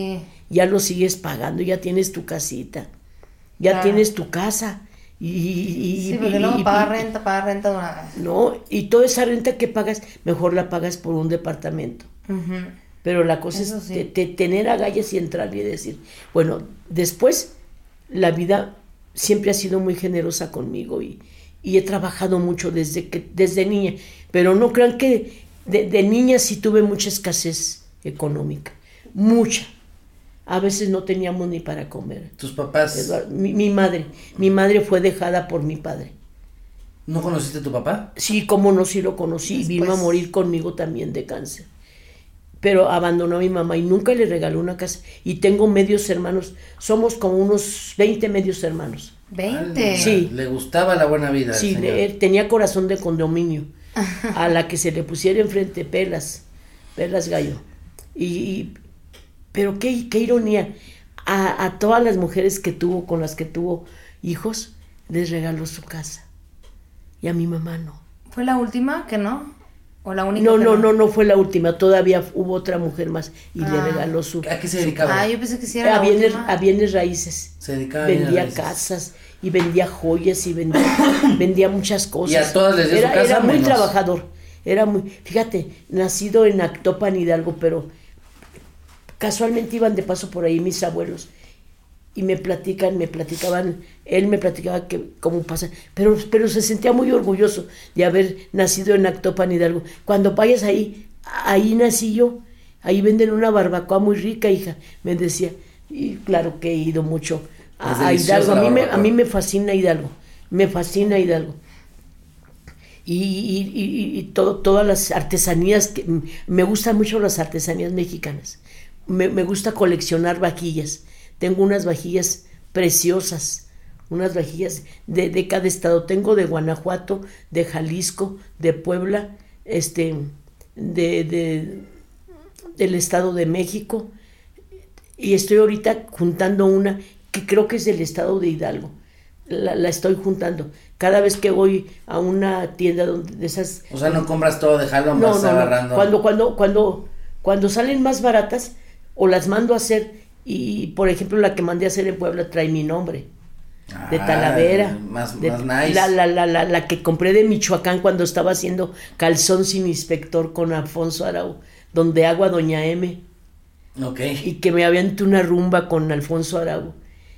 Ya lo sigues pagando, ya tienes tu casita, ya tienes tu casa Y, y- Sí, porque y- luego pagar renta, pagar renta de una vez. No, y toda esa renta que pagas, mejor la pagas por un departamento. Pero la cosa Eso es sí. te- te- tener agallas y entrar y decir, bueno, después la vida siempre ha sido muy generosa conmigo y, y he trabajado mucho desde, que, desde niña. Pero no crean que de, de niña sí tuve mucha escasez económica, mucha. A veces no teníamos ni para comer. Tus papás. Eduardo, mi, mi madre, mi madre fue dejada por mi padre. ¿No conociste a tu papá? Sí, cómo no, sí lo conocí. y Vino a Después. morir conmigo también de cáncer. Pero abandonó a mi mamá y nunca le regaló una casa. Y tengo medios hermanos. Somos como unos 20 medios hermanos. 20. Sí. Le gustaba la buena vida. Sí, señor. le- él tenía corazón de condominio. A la que se le pusiera enfrente pelas, pelas gallo. Y, y- pero qué, qué ironía. A, a todas las mujeres que tuvo, con las que tuvo hijos, les regaló su casa. Y a mi mamá no. ¿Fue la última que no? ¿O la única No, que no, no, no fue la última. Todavía hubo otra mujer más y le Ah. regaló su. ¿A qué se dedicaba? Ah, yo pensé que sí era a, la bienes, última. a bienes raíces. Se dedicaba a bienes Vendía raíces. casas y vendía joyas y vendía, vendía muchas cosas. Y a todas les dio su era, casa, Era muy menos. trabajador. Era muy. Fíjate, nacido en Actopan, Hidalgo, pero casualmente iban de paso por ahí mis abuelos y me platican, me platicaban, él me platicaba que cómo pasa, pero, pero se sentía muy orgulloso de haber nacido en Actopan, Hidalgo. Cuando vayas ahí, ahí nací yo, ahí venden una barbacoa muy rica, hija, me decía. Y claro que he ido mucho a, Hidalgo, a mí, me, a mí me fascina Hidalgo, me fascina Hidalgo. Y, y- y- y todo, todas las artesanías, que, me gustan mucho las artesanías mexicanas. Me, me gusta coleccionar vajillas. Tengo unas vajillas preciosas, unas vajillas de, de cada estado. Tengo de Guanajuato, de Jalisco, de Puebla, este, de, de- del Estado de México. Y estoy ahorita juntando una que creo que es del Estado de Hidalgo. La, la estoy juntando. Cada vez que voy a una tienda donde de esas O sea, no compras todo de jalón, no, vas no, no. agarrando. Cuando, cuando, cuando, cuando salen más baratas, o las mando a hacer, y por ejemplo la que mandé a hacer en Puebla trae mi nombre, de Ah, Talavera. Más, de- más nice. la, la, la, la, la que compré de Michoacán cuando estaba haciendo calzón sin inspector con Alfonso Arau, donde hago a Doña M, Ok. y que me aviento una rumba con Alfonso Arau.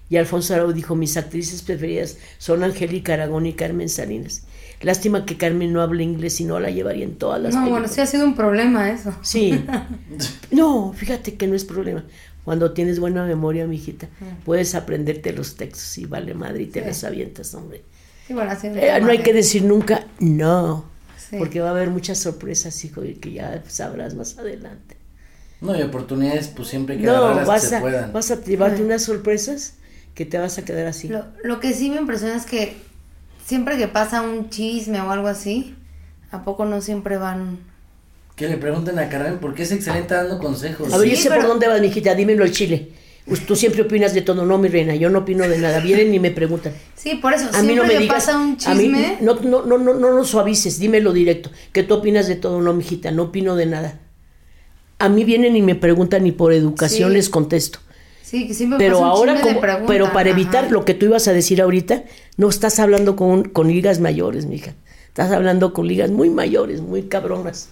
Y Alfonso Arau dijo, mis actrices preferidas son Angélica Aragón y Carmen Salinas. Lástima que Carmen no habla inglés y no la llevaría en todas las No, películas. bueno, sí ha sido un problema eso. Sí. No, fíjate que no es problema. Cuando tienes buena memoria, mijita, puedes aprenderte los textos y vale madre y te Sí. los avientas, hombre. Sí, bueno, un Eh, no hay que decir nunca no, Sí. porque va a haber muchas sorpresas, hijo, y que ya sabrás más adelante. No, y oportunidades, pues siempre hay que No, agarrar las que se puedan. vas a llevarte unas sorpresas que te vas a quedar así. Lo, lo que sí me impresiona es que siempre que pasa un chisme o algo así, ¿a poco no siempre van? Que le pregunten a Carmen porque es excelente dando consejos. A ver, Sí, yo sé pero- por dónde vas, mijita, dímelo al chile. Pues Tú siempre opinas de todo, no, mi reina, yo no opino de nada. Vienen y me preguntan. Sí, por eso, A mí no me que digas, pasa un a mí chisme, no, no, no, no, no lo suavices, dímelo directo, que tú opinas de todo, no, mijita, no opino de nada. A mí vienen y me preguntan y por educación Sí. les contesto. Sí, que siempre Pero pasa un ahora, como, pero para evitar ajá. lo que tú ibas a decir ahorita, no estás hablando con, con ligas mayores, mija. Estás hablando con ligas muy mayores, muy cabronas.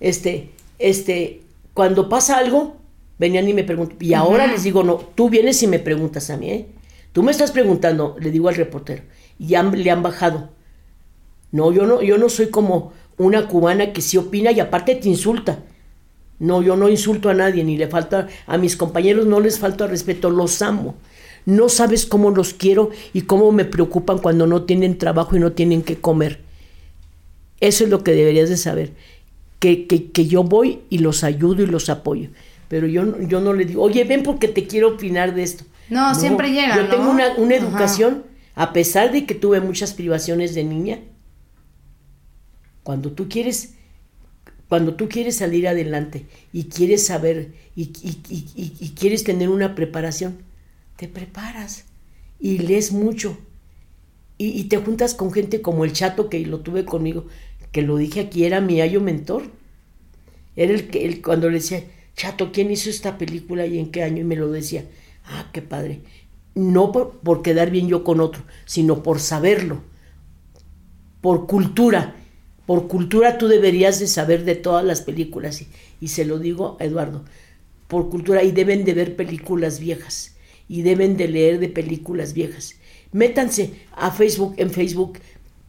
Este, este, cuando pasa algo, venían y me preguntan. Y ahora les digo, no, tú vienes y me preguntas a mí, ¿eh? Tú me estás preguntando, le digo al reportero, y han- le han bajado. No, yo no, yo no soy como una cubana que sí opina y aparte te insulta. No, yo no insulto a nadie, ni le falta a mis compañeros, no les falta al respeto, los amo. No sabes cómo los quiero y cómo me preocupan cuando no tienen trabajo y no tienen que comer. Eso es lo que deberías de saber, que, que, que yo voy y los ayudo y los apoyo. Pero yo, no- yo no le digo, oye, ven porque te quiero opinar de esto. No, siempre llegan, Yo tengo una, una educación, a pesar de que tuve muchas privaciones de niña, cuando tú quieres cuando tú quieres salir adelante y quieres saber y, quieres tener una preparación, te preparas y lees mucho. Y, te juntas con gente como el chato que lo tuve conmigo, que lo dije aquí, era mi ayo mentor. Era el que cuando le decía, chato, ¿quién hizo esta película y en qué año? Y me lo decía, ah, qué padre. no por, por quedar bien yo con otro, sino por saberlo, por cultura. Por cultura tú deberías de saber de todas las películas, y, se lo digo a Eduardo, por cultura, y deben de ver películas viejas, y deben de leer de películas viejas. Métanse a Facebook, en Facebook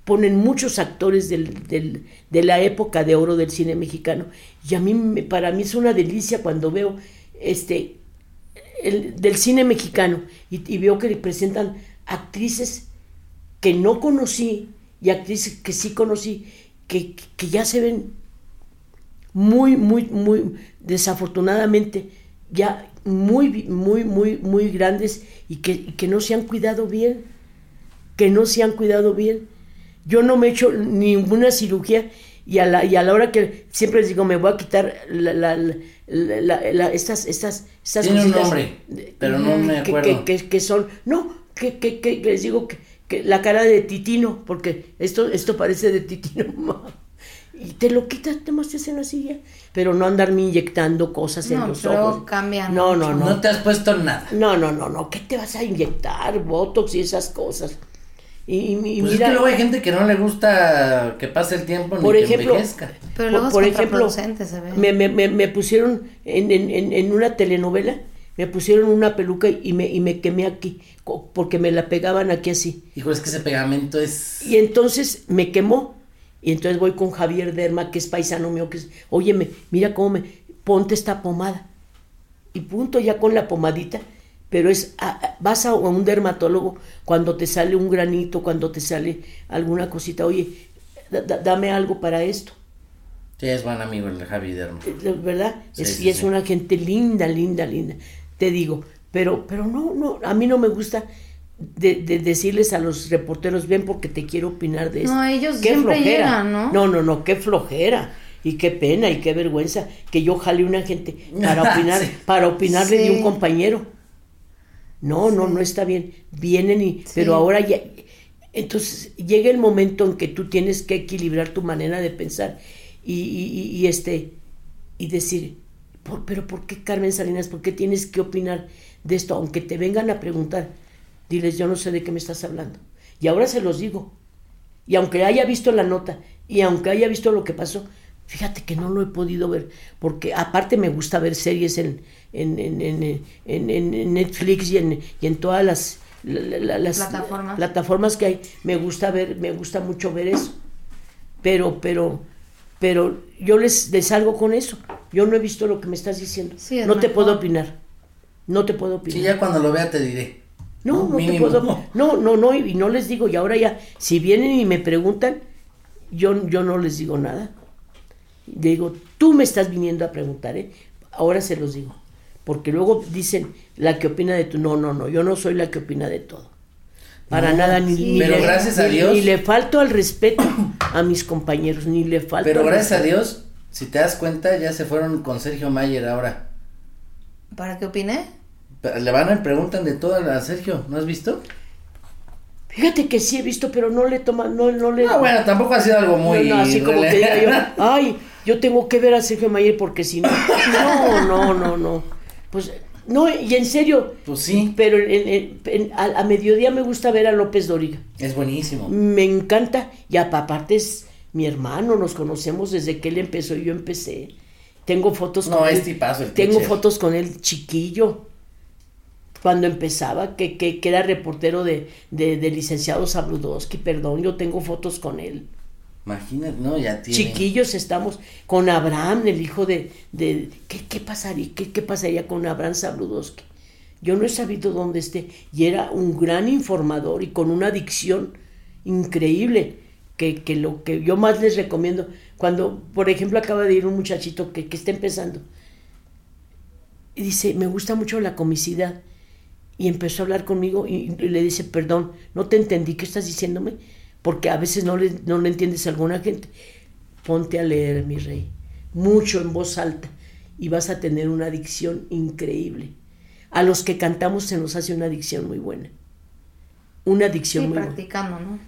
ponen muchos actores de la época de oro del cine mexicano, y a mí, para mí es una delicia cuando veo este, el- del cine mexicano y, y veo que presentan actrices que no conocí y actrices que sí conocí, que, que ya se ven muy, muy, muy, desafortunadamente, ya muy, muy, muy, muy grandes y que, y que no se han cuidado bien, que no se han cuidado bien. Yo no me he hecho ninguna cirugía y a la, y a la hora que siempre les digo, me voy a quitar la, la- estas, estas, estas Tiene un nombre, pero no me acuerdo. Que, que- que son, no, que- que les digo que, que la cara de Titino, porque esto, esto parece de Titino. Y te lo quitas, te muestras en la silla. Pero no andarme inyectando cosas en No, los pero ojos. cambian No, no, mucho. no. No te has puesto nada. No, no, no, no. ¿Qué te vas a inyectar? Botox y esas cosas. Y, Pues mira, es que luego hay gente que no le gusta que pase el tiempo ni por que ejemplo, envejezca. Pero luego es contraproducente, se ve. Me, me, me, me pusieron en, en, en, en una telenovela, me pusieron una peluca y me, y me quemé aquí, porque me la pegaban aquí así. Hijo, es que ese pegamento es... Y entonces me quemó. Y entonces voy con Javier Derma, que es paisano mío, que es, óyeme, mira cómo me, ponte esta pomada. Y punto, ya con la pomadita. Pero es, a- vas a un dermatólogo cuando te sale un granito, cuando te sale alguna cosita, oye, da- da- dame algo para esto. Sí, es buen amigo el Javi Dermo. Eh, ¿Verdad? Sí, es, sí, y es sí. una gente linda, linda, linda. Te digo, pero, pero no, no, a mí no me gusta de, de decirles a los reporteros, ven porque te quiero opinar de esto. No, ellos siempre llegan, ¿no? No, no, no, qué flojera. Y qué pena y qué vergüenza que yo jale una gente para opinar, Sí. para opinarle de un compañero. No, no, no está bien. Vienen y, pero ahora ya, entonces llega el momento en que tú tienes que equilibrar tu manera de pensar y, y- y- y este y decir, "Por- pero ¿por qué Carmen Salinas? ¿Por qué tienes que opinar de esto? Aunque te vengan a preguntar, diles, yo no sé de qué me estás hablando. Y ahora se los digo. Y aunque haya visto la nota y aunque haya visto lo que pasó, fíjate que no lo he podido ver, porque aparte me gusta ver series en, en, en, en, en- en- en Netflix y en, y en todas las, la- la- las Plataformas. plataformas que hay. Me gusta ver, me gusta mucho ver eso. Pero, pero, pero yo les, les salgo con eso. Yo no he visto lo que me estás diciendo. Sí, es no te puedo opinar. No te puedo opinar. Sí, ya cuando lo vea te diré. No, no te Mínimo. puedo. No, no, no, y no les digo, y ahora ya, si vienen y me preguntan, yo, yo no les digo nada. Digo, tú me estás viniendo a preguntar, ¿eh? Ahora se los digo. Porque luego dicen la que opina de tú. No, no, no, yo no soy la que opina de todo. Para No, nada, ni, sí. ni Pero le, gracias a ni- Dios. ni le falto al respeto a mis compañeros, ni le falto Pero gracias a. Dios, si te das cuenta, ya se fueron con Sergio Mayer ahora. ¿Para qué opiné? Le van y preguntan de todo a Sergio, ¿no has visto? Fíjate que sí he visto, pero no le toma, no, no le. No, bueno, tampoco ha sido algo muy... No, no, así como que diga yo, ay, yo tengo que ver a Sergio Mayer porque si no. No, no, no, no. Pues, no, y en serio. Pues sí. Pero en- en- en- a, a mediodía me gusta ver a López Dóriga. Es buenísimo. Me encanta. Y apa- aparte es mi hermano, nos conocemos desde que él empezó y yo empecé. Tengo fotos No, con es él. tipazo el Tengo teacher. fotos con él chiquillo. Cuando empezaba, que, que, que era reportero de, de, de licenciado Sabludowski, perdón, yo tengo fotos con él. Imagínate, no, ya tiene... Chiquillos estamos con Abraham, el hijo de... de ¿qué, qué pasaría, qué, qué pasaría con Abraham Sabludowski? Yo no he sabido dónde esté. Y era un gran informador y con una dicción increíble. Que, que lo que yo más les recomiendo, cuando, por ejemplo, acaba de ir un muchachito que, que está empezando, y dice, me gusta mucho la comicidad. Y empezó a hablar conmigo y, y le dice, perdón, no te entendí, ¿qué estás diciéndome? Porque a veces no le, no le entiendes a alguna gente. Ponte a leer, mi rey, mucho en voz alta y vas a tener una dicción increíble. A los que cantamos se nos hace una dicción muy buena. Una dicción Sí, muy buena. practicando, ¿no?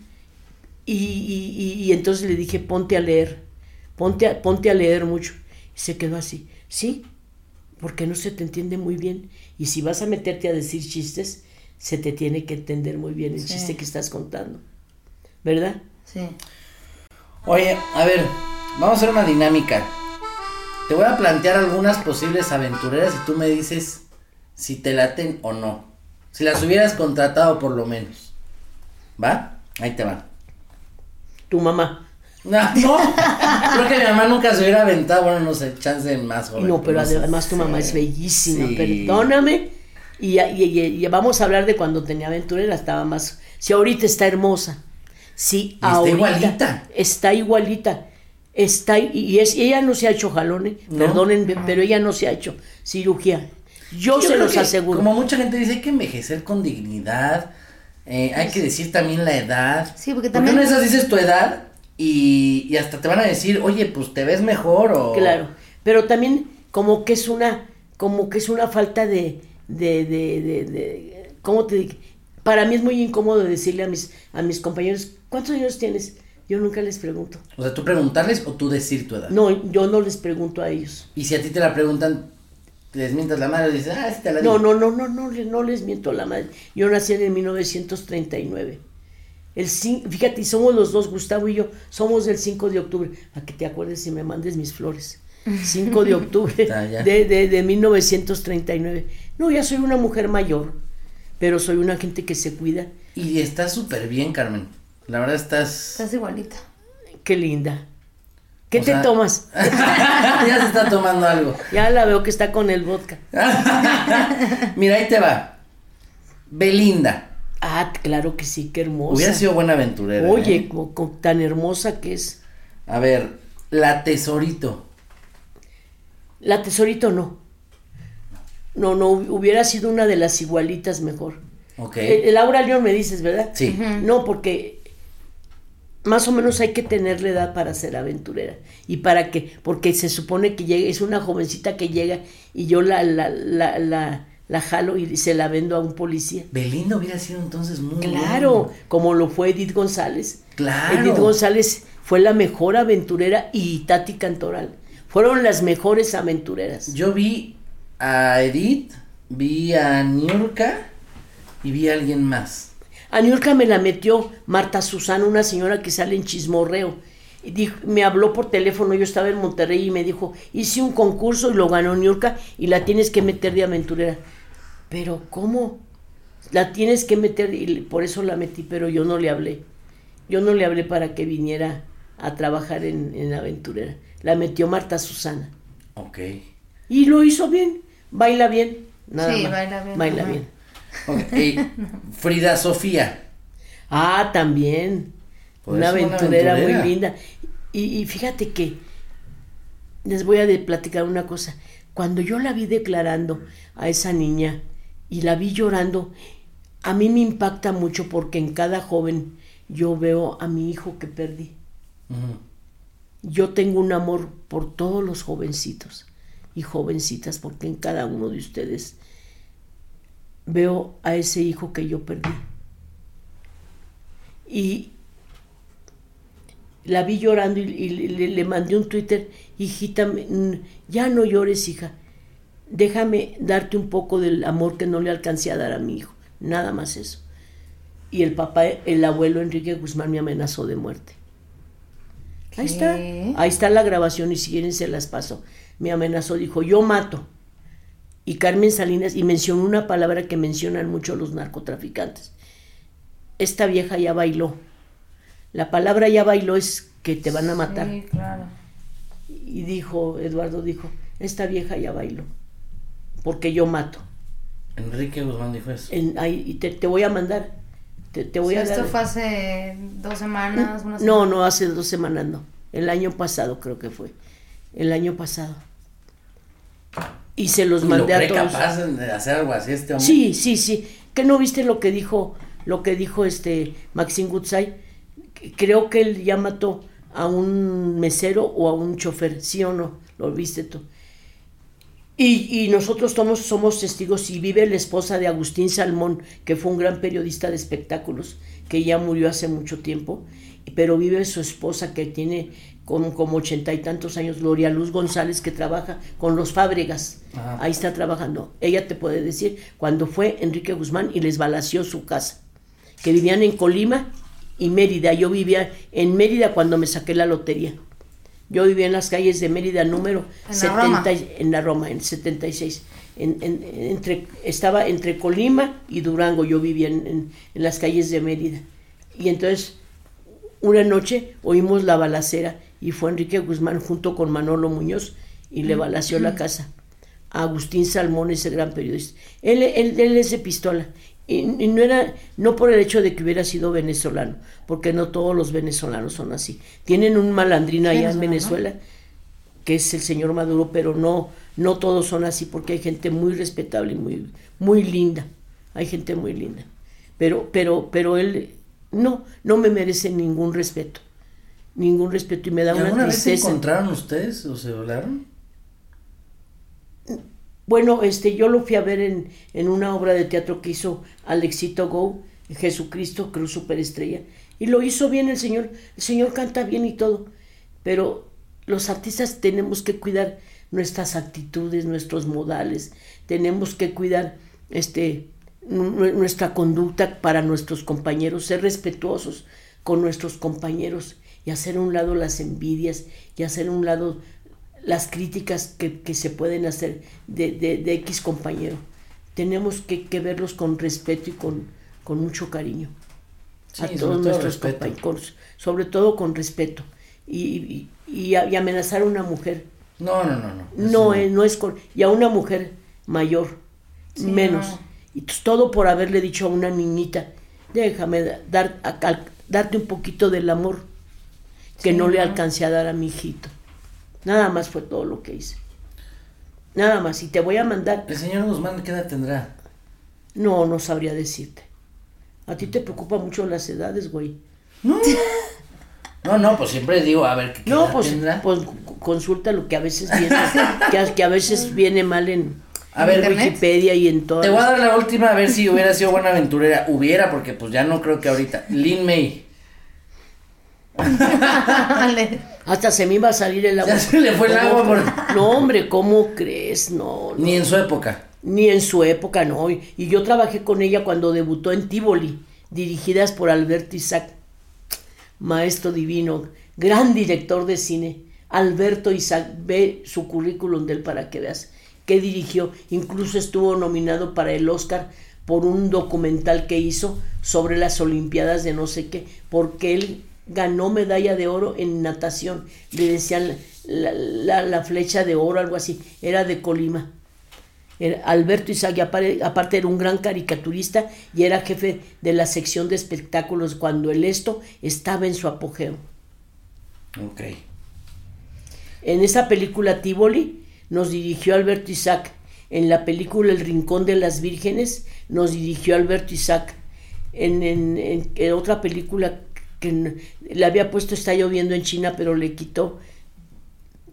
Y, y- y- y entonces le dije, ponte a leer, ponte a, ponte a leer mucho. Y se quedó así, sí, porque no se te entiende muy bien. Y si vas a meterte a decir chistes, se te tiene que entender muy bien el Sí. chiste que estás contando. ¿Verdad? Sí. Oye, a ver, vamos a hacer una dinámica. Te voy a plantear algunas posibles aventureras y tú me dices si te laten o no. Si las hubieras contratado por lo menos. ¿Va? Ahí te va. Tu mamá. No, no. Creo que mi mamá nunca se hubiera aventado. Bueno, no sé, chance más joven. No, pero además tu mamá es bellísima, Sí. perdóname. Y, y- y- y vamos a hablar de cuando tenía aventurera, estaba más... Si ahorita está hermosa. Sí, está ahorita. igualita. Está igualita. Está, y- y es, ella no se ha hecho jalones, No. perdonen, pero ella no se ha hecho cirugía. Yo, Yo se los que, aseguro. Como mucha gente dice, hay que envejecer con dignidad. eh, hay que decir también la edad. Sí, porque Porque también- una de esas dices tu edad y, y hasta te van a decir, oye, pues te ves mejor o. Claro, pero también como que es una, como que es una falta de, de, de, de, de- ¿cómo te digo? Para mí es muy incómodo decirle a mis, a mis compañeros, ¿cuántos años tienes? Yo nunca les pregunto. O sea, tú preguntarles o tú decir tu edad. No, yo no les pregunto a ellos. Y si a ti te la preguntan, les mientas la madre y dices, ah, sí te la No, digo. no, no, no, no, le- no les miento a la madre. Yo nací en el 1939. El fíjate, somos los dos, Gustavo y yo, somos del 5 de octubre. Para que te acuerdes y me mandes mis flores. 5 de octubre Ah, de, de, de 1939. No, ya soy una mujer mayor, pero soy una gente que se cuida. Y estás súper bien, Carmen. La verdad estás. Estás igualita. Qué linda. ¿Qué O te sea- tomas? ya se está tomando algo. Ya la veo que está con el vodka. Mira, ahí te va. Belinda. Ah, claro que sí, qué hermosa. Hubiera sido buena aventurera. Oye, ¿eh? co- co- tan hermosa que es. A ver, la tesorito. La tesorito no. No, no, hubiera sido una de las igualitas mejor. Ok. Eh, Laura León me dices, ¿verdad? Sí. No, porque más o menos hay que tener la edad para ser aventurera. ¿Y para qué? Porque se supone que llega, es una jovencita que llega y yo la, la, la, la, la jalo y se la vendo a un policía. Belinda hubiera sido entonces muy Claro, bueno. como lo fue Edith González. Claro. Edith González fue la mejor aventurera y Tati Cantoral. Fueron las mejores aventureras. Yo vi a Edith, vi a Niurka y vi a alguien más. A Niurka me la metió Marta Susana, una señora que sale en chismorreo. Y dijo- me habló por teléfono, yo estaba en Monterrey y me dijo, hice un concurso y lo ganó Niurka y la tienes que meter de aventurera. Pero ¿cómo? La tienes que meter y por eso la metí, pero yo no le hablé. Yo no le hablé para que viniera a trabajar en, en aventurera. La metió Marta Susana. Ok. Y lo hizo bien, baila bien. Nada Sí, más. baila bien, Baila ajá. bien. Ok, Frida Sofía. Ah, también. Pues una aventurera, muy linda. Y, y fíjate que les voy a de- platicar una cosa. Cuando yo la vi declarando a esa niña y la vi llorando, a mí me impacta mucho porque en cada joven yo veo a mi hijo que perdí. Yo tengo un amor por todos los jovencitos y jovencitas porque en cada uno de ustedes veo a ese hijo que yo perdí. Y la vi llorando y, y le, le mandé un Twitter, hijita, ya no llores, hija. Déjame darte un poco del amor que no le alcancé a dar a mi hijo. Nada más eso. Y el papá, el abuelo Enrique Guzmán me amenazó de muerte. Ahí está. Ahí está la grabación y si quieren se las paso. Me amenazó, dijo, yo mato. Y Carmen Salinas, y mencionó una palabra que mencionan mucho los narcotraficantes. Esta vieja ya bailó. La palabra ya bailó es que te van a matar. Sí, claro. Y dijo, Eduardo dijo, esta vieja ya bailó. Porque yo mato. Enrique Guzmán dijo eso. En- ahí- y te, te voy a mandar. Te, te voy Sí, a esto dar. fue hace dos semanas, una No, semana. no, hace dos semanas no. El año pasado creo que fue. El año pasado. Y se los ¿Y lo mandé a todos. capaz de hacer algo así este hombre? Sí, sí, sí. ¿Que no viste lo que dijo, lo que dijo este Maxine Goodside? Que Creo que él ya mató a un mesero o a un chofer, ¿sí o no? ¿Lo viste tú? Y, y nosotros somos, somos testigos y vive la esposa de Agustín Salmón, que fue un gran periodista de espectáculos, que ya murió hace mucho tiempo, pero vive su esposa que tiene con como ochenta y tantos años, Gloria Luz González, que trabaja con los Fábregas. Ajá. Ahí está trabajando. Ella te puede decir cuando fue Enrique Guzmán y les balació su casa, que vivían en Colima y Mérida. Yo vivía en Mérida cuando me saqué la lotería. Yo vivía en las calles de Mérida número En la 70, Roma. en la Roma, en 76. En, en- entre, estaba entre Colima y Durango, yo vivía en, en- en las calles de Mérida. Y entonces, una noche oímos la balacera y fue Enrique Guzmán junto con Manolo Muñoz y le balació la casa a Agustín Salmón, ese gran periodista. Él, él, él es de pistola. Y, y no era, no por el hecho de que hubiera sido venezolano, porque no todos los venezolanos son así. Tienen un malandrín allá en. Venezuela, que es el señor Maduro, pero no, no todos son así, porque hay gente muy respetable y muy, muy linda. Hay gente muy linda. Pero, pero, pero él no, no me merece ningún respeto. Ningún respeto y me da ¿Y una ¿Alguna vez se encontraron ustedes o se hablaron? Bueno, este, yo lo fui a ver en, en una obra de teatro que hizo Alexito Go, Jesucristo, Cruz Superestrella, y lo hizo bien el señor, el señor canta bien y todo, pero los artistas tenemos que cuidar nuestras actitudes, nuestros modales, tenemos que cuidar este, nu- nuestra conducta para nuestros compañeros, ser respetuosos con nuestros compañeros y hacer a un lado las envidias y hacer a un lado las críticas que, que se pueden hacer de, de- de X compañero. Tenemos que, que verlos con respeto y con, con mucho cariño. Sí, a todos todo nuestros compañeros, sobre todo con respeto. Y, y- amenazar a una mujer, No, no, no, no. no, es, no es con, y a una mujer mayor, Sí, menos. no. Y todo por haberle dicho a una niñita, déjame da- dar, a- darte un poquito del amor que Sí, no le no. alcancé a dar a mi hijito. Nada más fue todo lo que hice. Nada más. Y te voy a mandar. El señor Guzmán, ¿qué edad tendrá? No, no sabría decirte. A ti te preocupan mucho las edades, güey. No, no, pues siempre digo, a ver, ¿qué, qué No, edad pues, tendrá? pues consulta lo que a veces viene, que, a, que a veces viene mal en, A ver, Internet. Wikipedia y en todo. Te voy a dar la última a ver si hubiera sido buena aventurera. Hubiera, porque pues ya no creo que ahorita. Lin May. Hasta se me iba a salir el agua. Ya se le fue el ¿Cómo agua por- No, hombre, ¿cómo crees? No, no. Ni en su época. Ni en su época, no. Y yo trabajé con ella cuando debutó en Tivoli, dirigidas por Alberto Isaac, maestro divino, gran director de cine. Alberto Isaac, ve su currículum del para que veas que dirigió. Incluso estuvo nominado para el Oscar por un documental que hizo sobre las Olimpiadas de no sé qué, porque él ganó medalla de oro en natación. Le decían la, la- la flecha de oro, algo así. Era de Colima. Era Alberto Isaac, aparte era un gran caricaturista y era jefe de la sección de espectáculos cuando el esto estaba en su apogeo. Ok. En esa película Tivoli nos dirigió Alberto Isaac. En la película El Rincón de las Vírgenes nos dirigió Alberto Isaac. En, en- en- en otra película que le había puesto Está lloviendo en China, pero le quitó,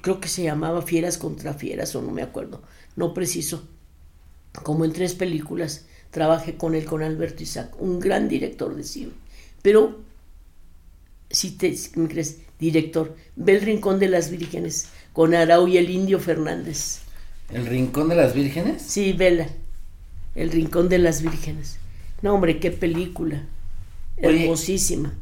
creo que se llamaba Fieras contra Fieras, o no me acuerdo, no preciso. Como en tres películas trabajé con él, con Alberto Isaac, un gran director de cine. Pero si te si me crees, director, ve el Rincón de las Vírgenes con Arau y el Indio Fernández. ¿El Rincón de las Vírgenes? Sí, vela. El Rincón de las Vírgenes. No, hombre, qué película. Oye. Hermosísima.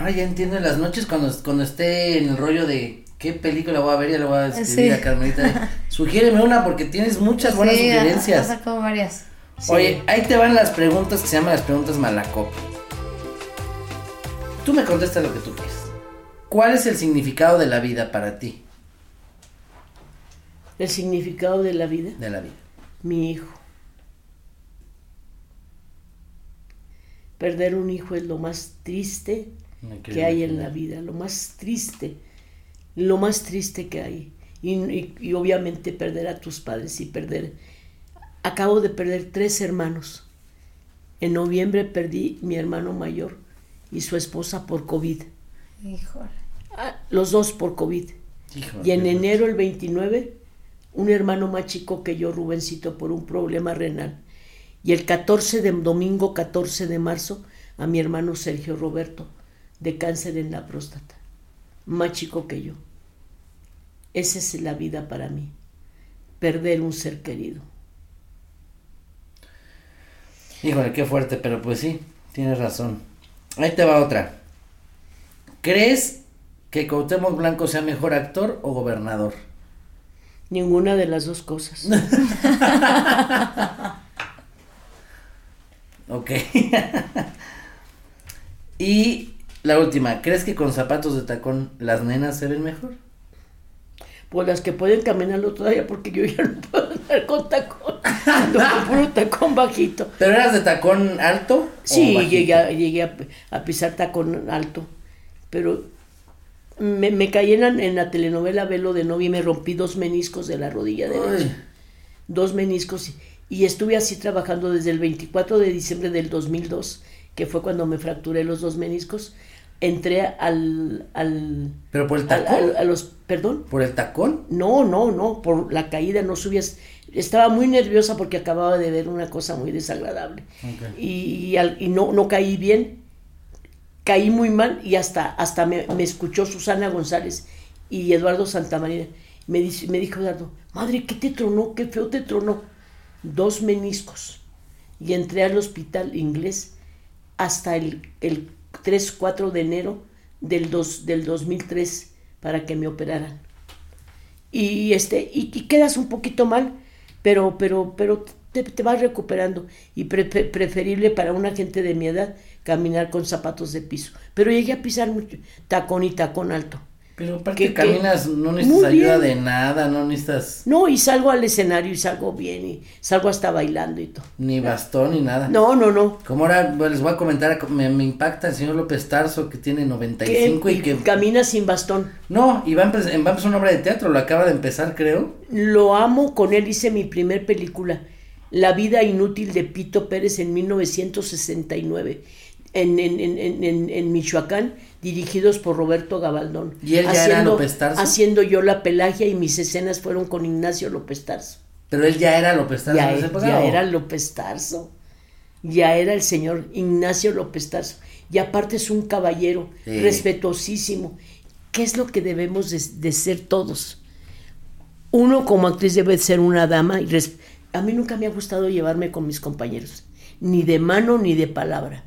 Ah, ya entiendo. En las noches cuando, cuando esté en el rollo de qué película voy a ver, ya le voy a escribir Sí. a Carmelita. Sugiéreme una porque tienes muchas buenas Sí, sugerencias. ha sacado varias. Oye, ahí te van las preguntas que se llaman las preguntas malacopa. Tú me contestas lo que tú quieras. ¿Cuál es el significado de la vida para ti? El significado de la vida. De la vida. Mi hijo. Perder un hijo es lo más triste Que hay en la vida, lo más triste, lo más triste que hay. Y, y- y obviamente perder a tus padres y perder... Acabo de perder tres hermanos. En noviembre perdí mi hermano mayor y su esposa por COVID. Híjole. Ah, los dos por COVID. Hijo, Y en enero el 29, un hermano más chico que yo, Rubencito, por un problema renal. Y el 14 de domingo 14 de marzo, a mi hermano Sergio Roberto, de cáncer en la próstata. más chico que yo. Esa es la vida para mí, perder un ser querido. Híjole, qué fuerte, pero pues sí, tienes razón. Ahí te va otra. ¿Crees que Cuauhtémoc Blanco sea mejor actor o gobernador? Ninguna de las dos cosas. ok. y la última, ¿crees que con zapatos de tacón las nenas se ven mejor? Pues las que pueden caminarlo todavía porque yo ya no puedo andar con tacón. Ando con puro tacón bajito. ¿Pero eras de tacón alto? Sí, llegué, a, llegué a, pisar tacón alto. Pero me, me caí en la, en la, telenovela Velo de novia y me rompí dos meniscos de la rodilla derecha. Dos meniscos. Y, y estuve así trabajando desde el 24 de diciembre del 2002, que fue cuando me fracturé los dos meniscos entré al, al pero por el tacón a, los perdón. Por el tacón no no no por la caída no subías. Estaba muy nerviosa porque acababa de ver una cosa muy desagradable. Y, y, no no caí bien. Caí muy mal y hasta hasta me, me escuchó Susana González y Eduardo Santamaría me dice me dijo Eduardo madre qué te tronó qué feo te tronó dos meniscos. Y entré al hospital inglés hasta el, el 3, 4 de enero del, dos, del 2003 para que me operaran. Y, este, y, quedas un poquito mal, pero, pero, pero te, te vas recuperando. Y preferible para una gente de mi edad caminar con zapatos de piso. Pero llegué a pisar mucho, tacón y tacón alto. Pero aparte que, caminas, no necesitas ayuda de nada, no necesitas... No, y salgo al escenario y salgo bien y salgo hasta bailando y todo. Ni bastón ni nada. No, no, no. Como ahora pues, les voy a comentar, me, impacta el señor López Tarso que tiene 95 y, y que... Camina sin bastón. No, y va a, empezar, va a empezar una obra de teatro, lo acaba de empezar creo. Lo amo, con él hice mi primer película, La vida inútil de Pito Pérez en 1969 en, en, en, en, Michoacán, dirigidos por Roberto Gabaldón. ¿Y él ya haciendo, era López Tarso? Haciendo yo la pelagia y mis escenas fueron con Ignacio López Tarso. Pero él ya era López Tarso. Ya, ya era López Tarso. Ya era el señor Ignacio López Tarso. Y aparte es un caballero respetuosísimo. ¿Qué es lo que debemos de, ser todos? Uno como actriz debe ser una dama. Y a mí nunca me ha gustado llevarme con mis compañeros. Ni de mano ni de palabra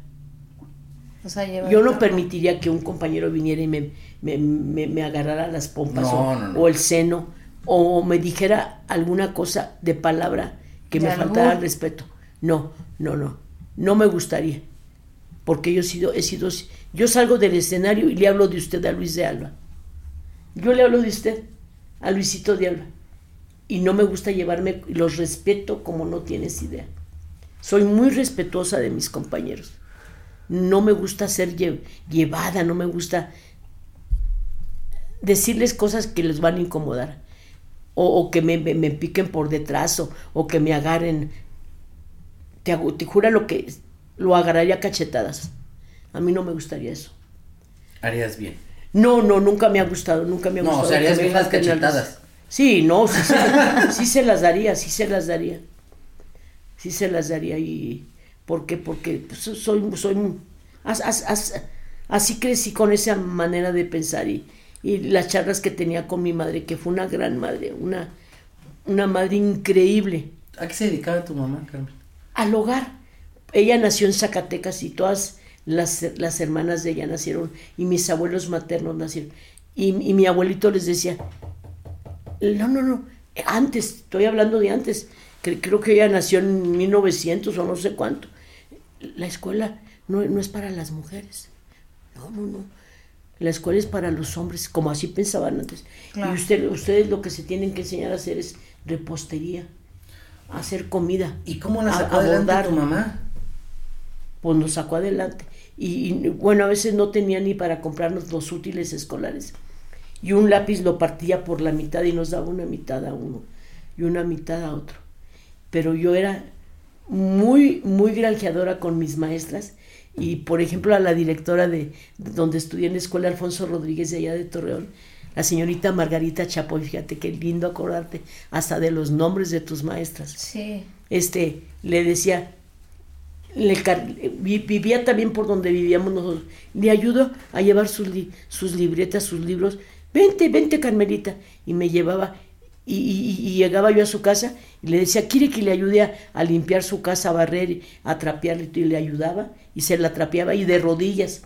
yo no permitiría que un compañero viniera y me, me, agarrara las pompas o, el seno o me dijera alguna cosa de palabra que me faltara el respeto. No, no, no. No me gustaría. Porque yo he sido, he sido, yo salgo del escenario y le hablo de usted a Luis de Alba. Yo le hablo de usted a Luisito de Alba. Y no me gusta llevarme, los respeto como no tienes idea. Soy muy respetuosa de mis compañeros no me gusta ser llevada, no me gusta decirles cosas que les van a incomodar, o, que me, piquen por detrás, o, que me agarren. Te, te jura lo que lo agarraría cachetadas. A mí no me gustaría eso. Harías bien. No, no, nunca me ha gustado, nunca me ha gustado. No, o sea, harías bien las cachetadas. Sí, no, sí, sí se las daría, sí se las daría. Sí se las daría y porque porque soy soy así crecí con esa manera de pensar y, y, las charlas que tenía con mi madre que fue una gran madre una una madre increíble. ¿a qué se dedicaba tu mamá Carmen? al hogar. Ella nació en Zacatecas y todas las, las hermanas de ella nacieron y mis abuelos maternos nacieron. Y, y mi abuelito les decía no no no antes estoy hablando de antes creo que ella nació en 1900 o no sé cuánto la escuela no, es para las mujeres. No, no, no. La escuela es para los hombres, como así pensaban antes. Y usted, ustedes lo que se tienen que enseñar a hacer es repostería, hacer comida. ¿Y cómo la sacó adelante tu mamá? Pues nos sacó adelante. Y, y, bueno, a veces no tenía ni para comprarnos los útiles escolares. Y un lápiz lo partía por la mitad y nos daba una mitad a uno y una mitad a otro. Pero yo era muy, muy granjeadora con mis maestras y por ejemplo a la directora de, donde estudié en la escuela Alfonso Rodríguez de allá de Torreón, la señorita Margarita Chapoy, fíjate qué lindo acordarte hasta de los nombres de tus maestras. Sí. Este, le decía, le vivía también por donde vivíamos nosotros. Le ayudo a llevar sus, sus libretas, sus libros. Vente, vente, Carmelita. Y me llevaba. Y, llegaba yo a su casa y le decía, ¿quiere que le ayude a, limpiar su casa, a barrer, a trapear? Y le ayudaba y se la trapeaba y de rodillas.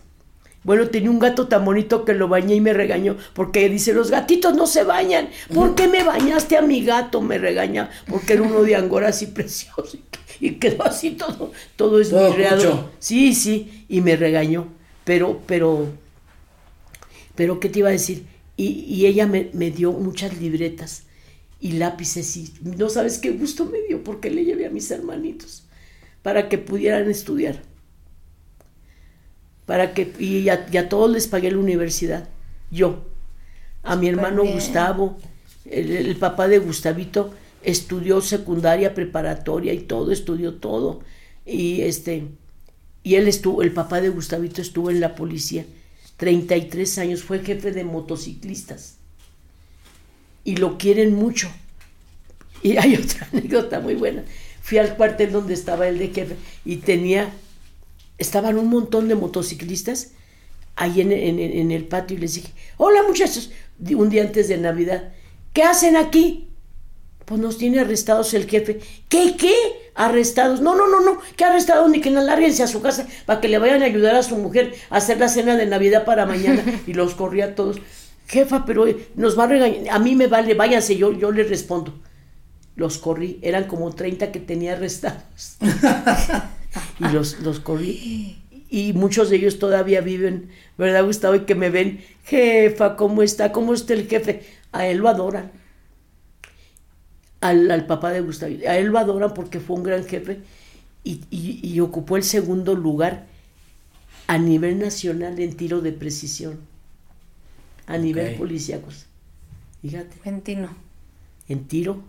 Bueno, tenía un gato tan bonito que lo bañé y me regañó porque dice, los gatitos no se bañan. ¿Por qué me bañaste a mi gato? Me regaña porque era uno de Angora así precioso y quedó así todo, todo esmirreado. Sí, sí, y me regañó. Pero, pero, pero, ¿qué te iba a decir? Y, ella me, me, dio muchas libretas y lápices y no sabes qué gusto me dio porque le llevé a mis hermanitos para que pudieran estudiar. Para que, y a, todos les pagué la universidad. Yo. A mi hermano Gustavo, el papá de Gustavito, estudió secundaria, preparatoria y todo, estudió todo. Y este y él estuvo, el papá de Gustavito estuvo en la policía 33 años, fue jefe de motociclistas. Y lo quieren mucho. Y hay otra anécdota muy buena. Fui al cuartel donde estaba el de jefe y tenía, estaban un montón de motociclistas ahí en, en el patio y les dije, hola muchachos, un día antes de Navidad, ¿qué hacen aquí? pues nos tiene arrestados el jefe. ¿Qué, qué? Arrestados. No, no, no, no, que arrestados ni que no lárguense a su casa para que le vayan a ayudar a su mujer a hacer la cena de Navidad para mañana. Y los corría a todos. Jefa, pero nos va a regañar. A mí me vale, váyanse, yo, yo les respondo. Los corrí, eran como 30 que tenía arrestados. y los, los corrí. Y muchos de ellos todavía viven, ¿verdad, Gustavo? Y que me ven, jefa, ¿cómo está? ¿Cómo está el jefe? A él lo adoran al, papá de Gustavo. A él lo adoran porque fue un gran jefe y, ocupó el segundo lugar a nivel nacional en tiro de precisión, a nivel policíacos. Fíjate. En tiro. En tiro.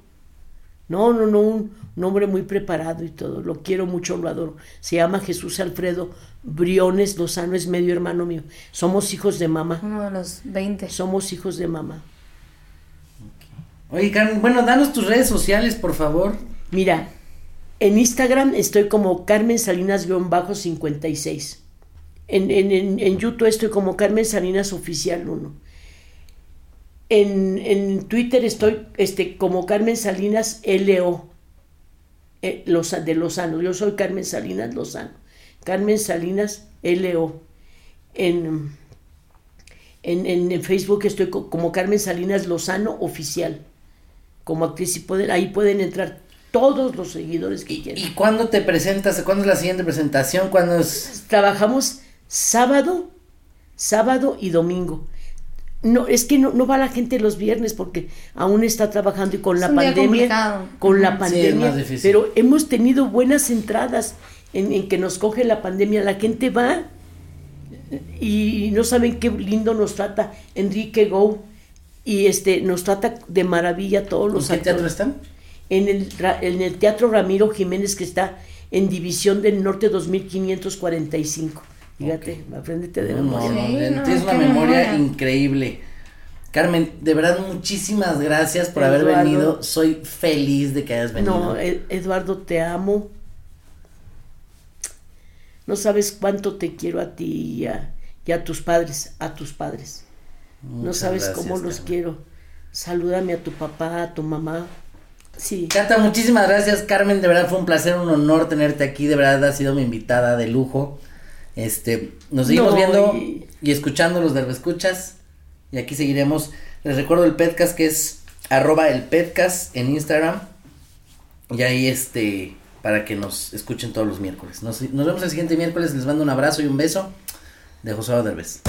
No, no, no, un, hombre muy preparado y todo. Lo quiero mucho, lo adoro. Se llama Jesús Alfredo Briones Lozano, es medio hermano mío. Somos hijos de mamá. Uno de los 20. Somos hijos de mamá. Oye, Carmen, bueno, danos tus redes sociales, por favor. Mira, en Instagram estoy como Carmen Salinas-56. En, en, en, YouTube estoy como Carmen Salinas Oficial 1. En, en Twitter estoy este, como Carmen Salinas LO. Eh, de Lozano. Yo soy Carmen Salinas Lozano. Carmen Salinas LO. En, en, en, Facebook estoy como Carmen Salinas Lozano Oficial como actriz y pueden, ahí pueden entrar todos los seguidores que quieran. ¿Y cuándo te presentas? ¿Cuándo es la siguiente presentación? ¿Cuándo es? Trabajamos sábado, sábado y domingo. No, es que no, no va la gente los viernes porque aún está trabajando y con la pandemia. Con la pandemia. pero hemos tenido buenas entradas en, en, que nos coge la pandemia. La gente va y no saben qué lindo nos trata Enrique Go y este nos trata de maravilla todos los ¿En qué teatro están? En el, en el Teatro Ramiro Jiménez que está en División del Norte 2545. Fíjate, apréndete de memoria. tienes una memoria increíble. Carmen, de verdad muchísimas gracias por haber venido. Soy feliz de que hayas venido. No, Eduardo, te amo. No sabes cuánto te quiero a ti y a tus padres, a tus padres no sabes cómo los quiero. Salúdame a tu papá, a tu mamá. Sí. Cata, muchísimas gracias, Carmen. De verdad fue un placer, un honor tenerte aquí. De verdad has sido mi invitada de lujo. Este, nos seguimos viendo y... escuchando los escuchas. Y aquí seguiremos. Les recuerdo el podcast que es arroba el podcast en Instagram. Y ahí este, para que nos escuchen todos los miércoles. Nos, nos vemos el siguiente miércoles. Les mando un abrazo y un beso de José Derbez.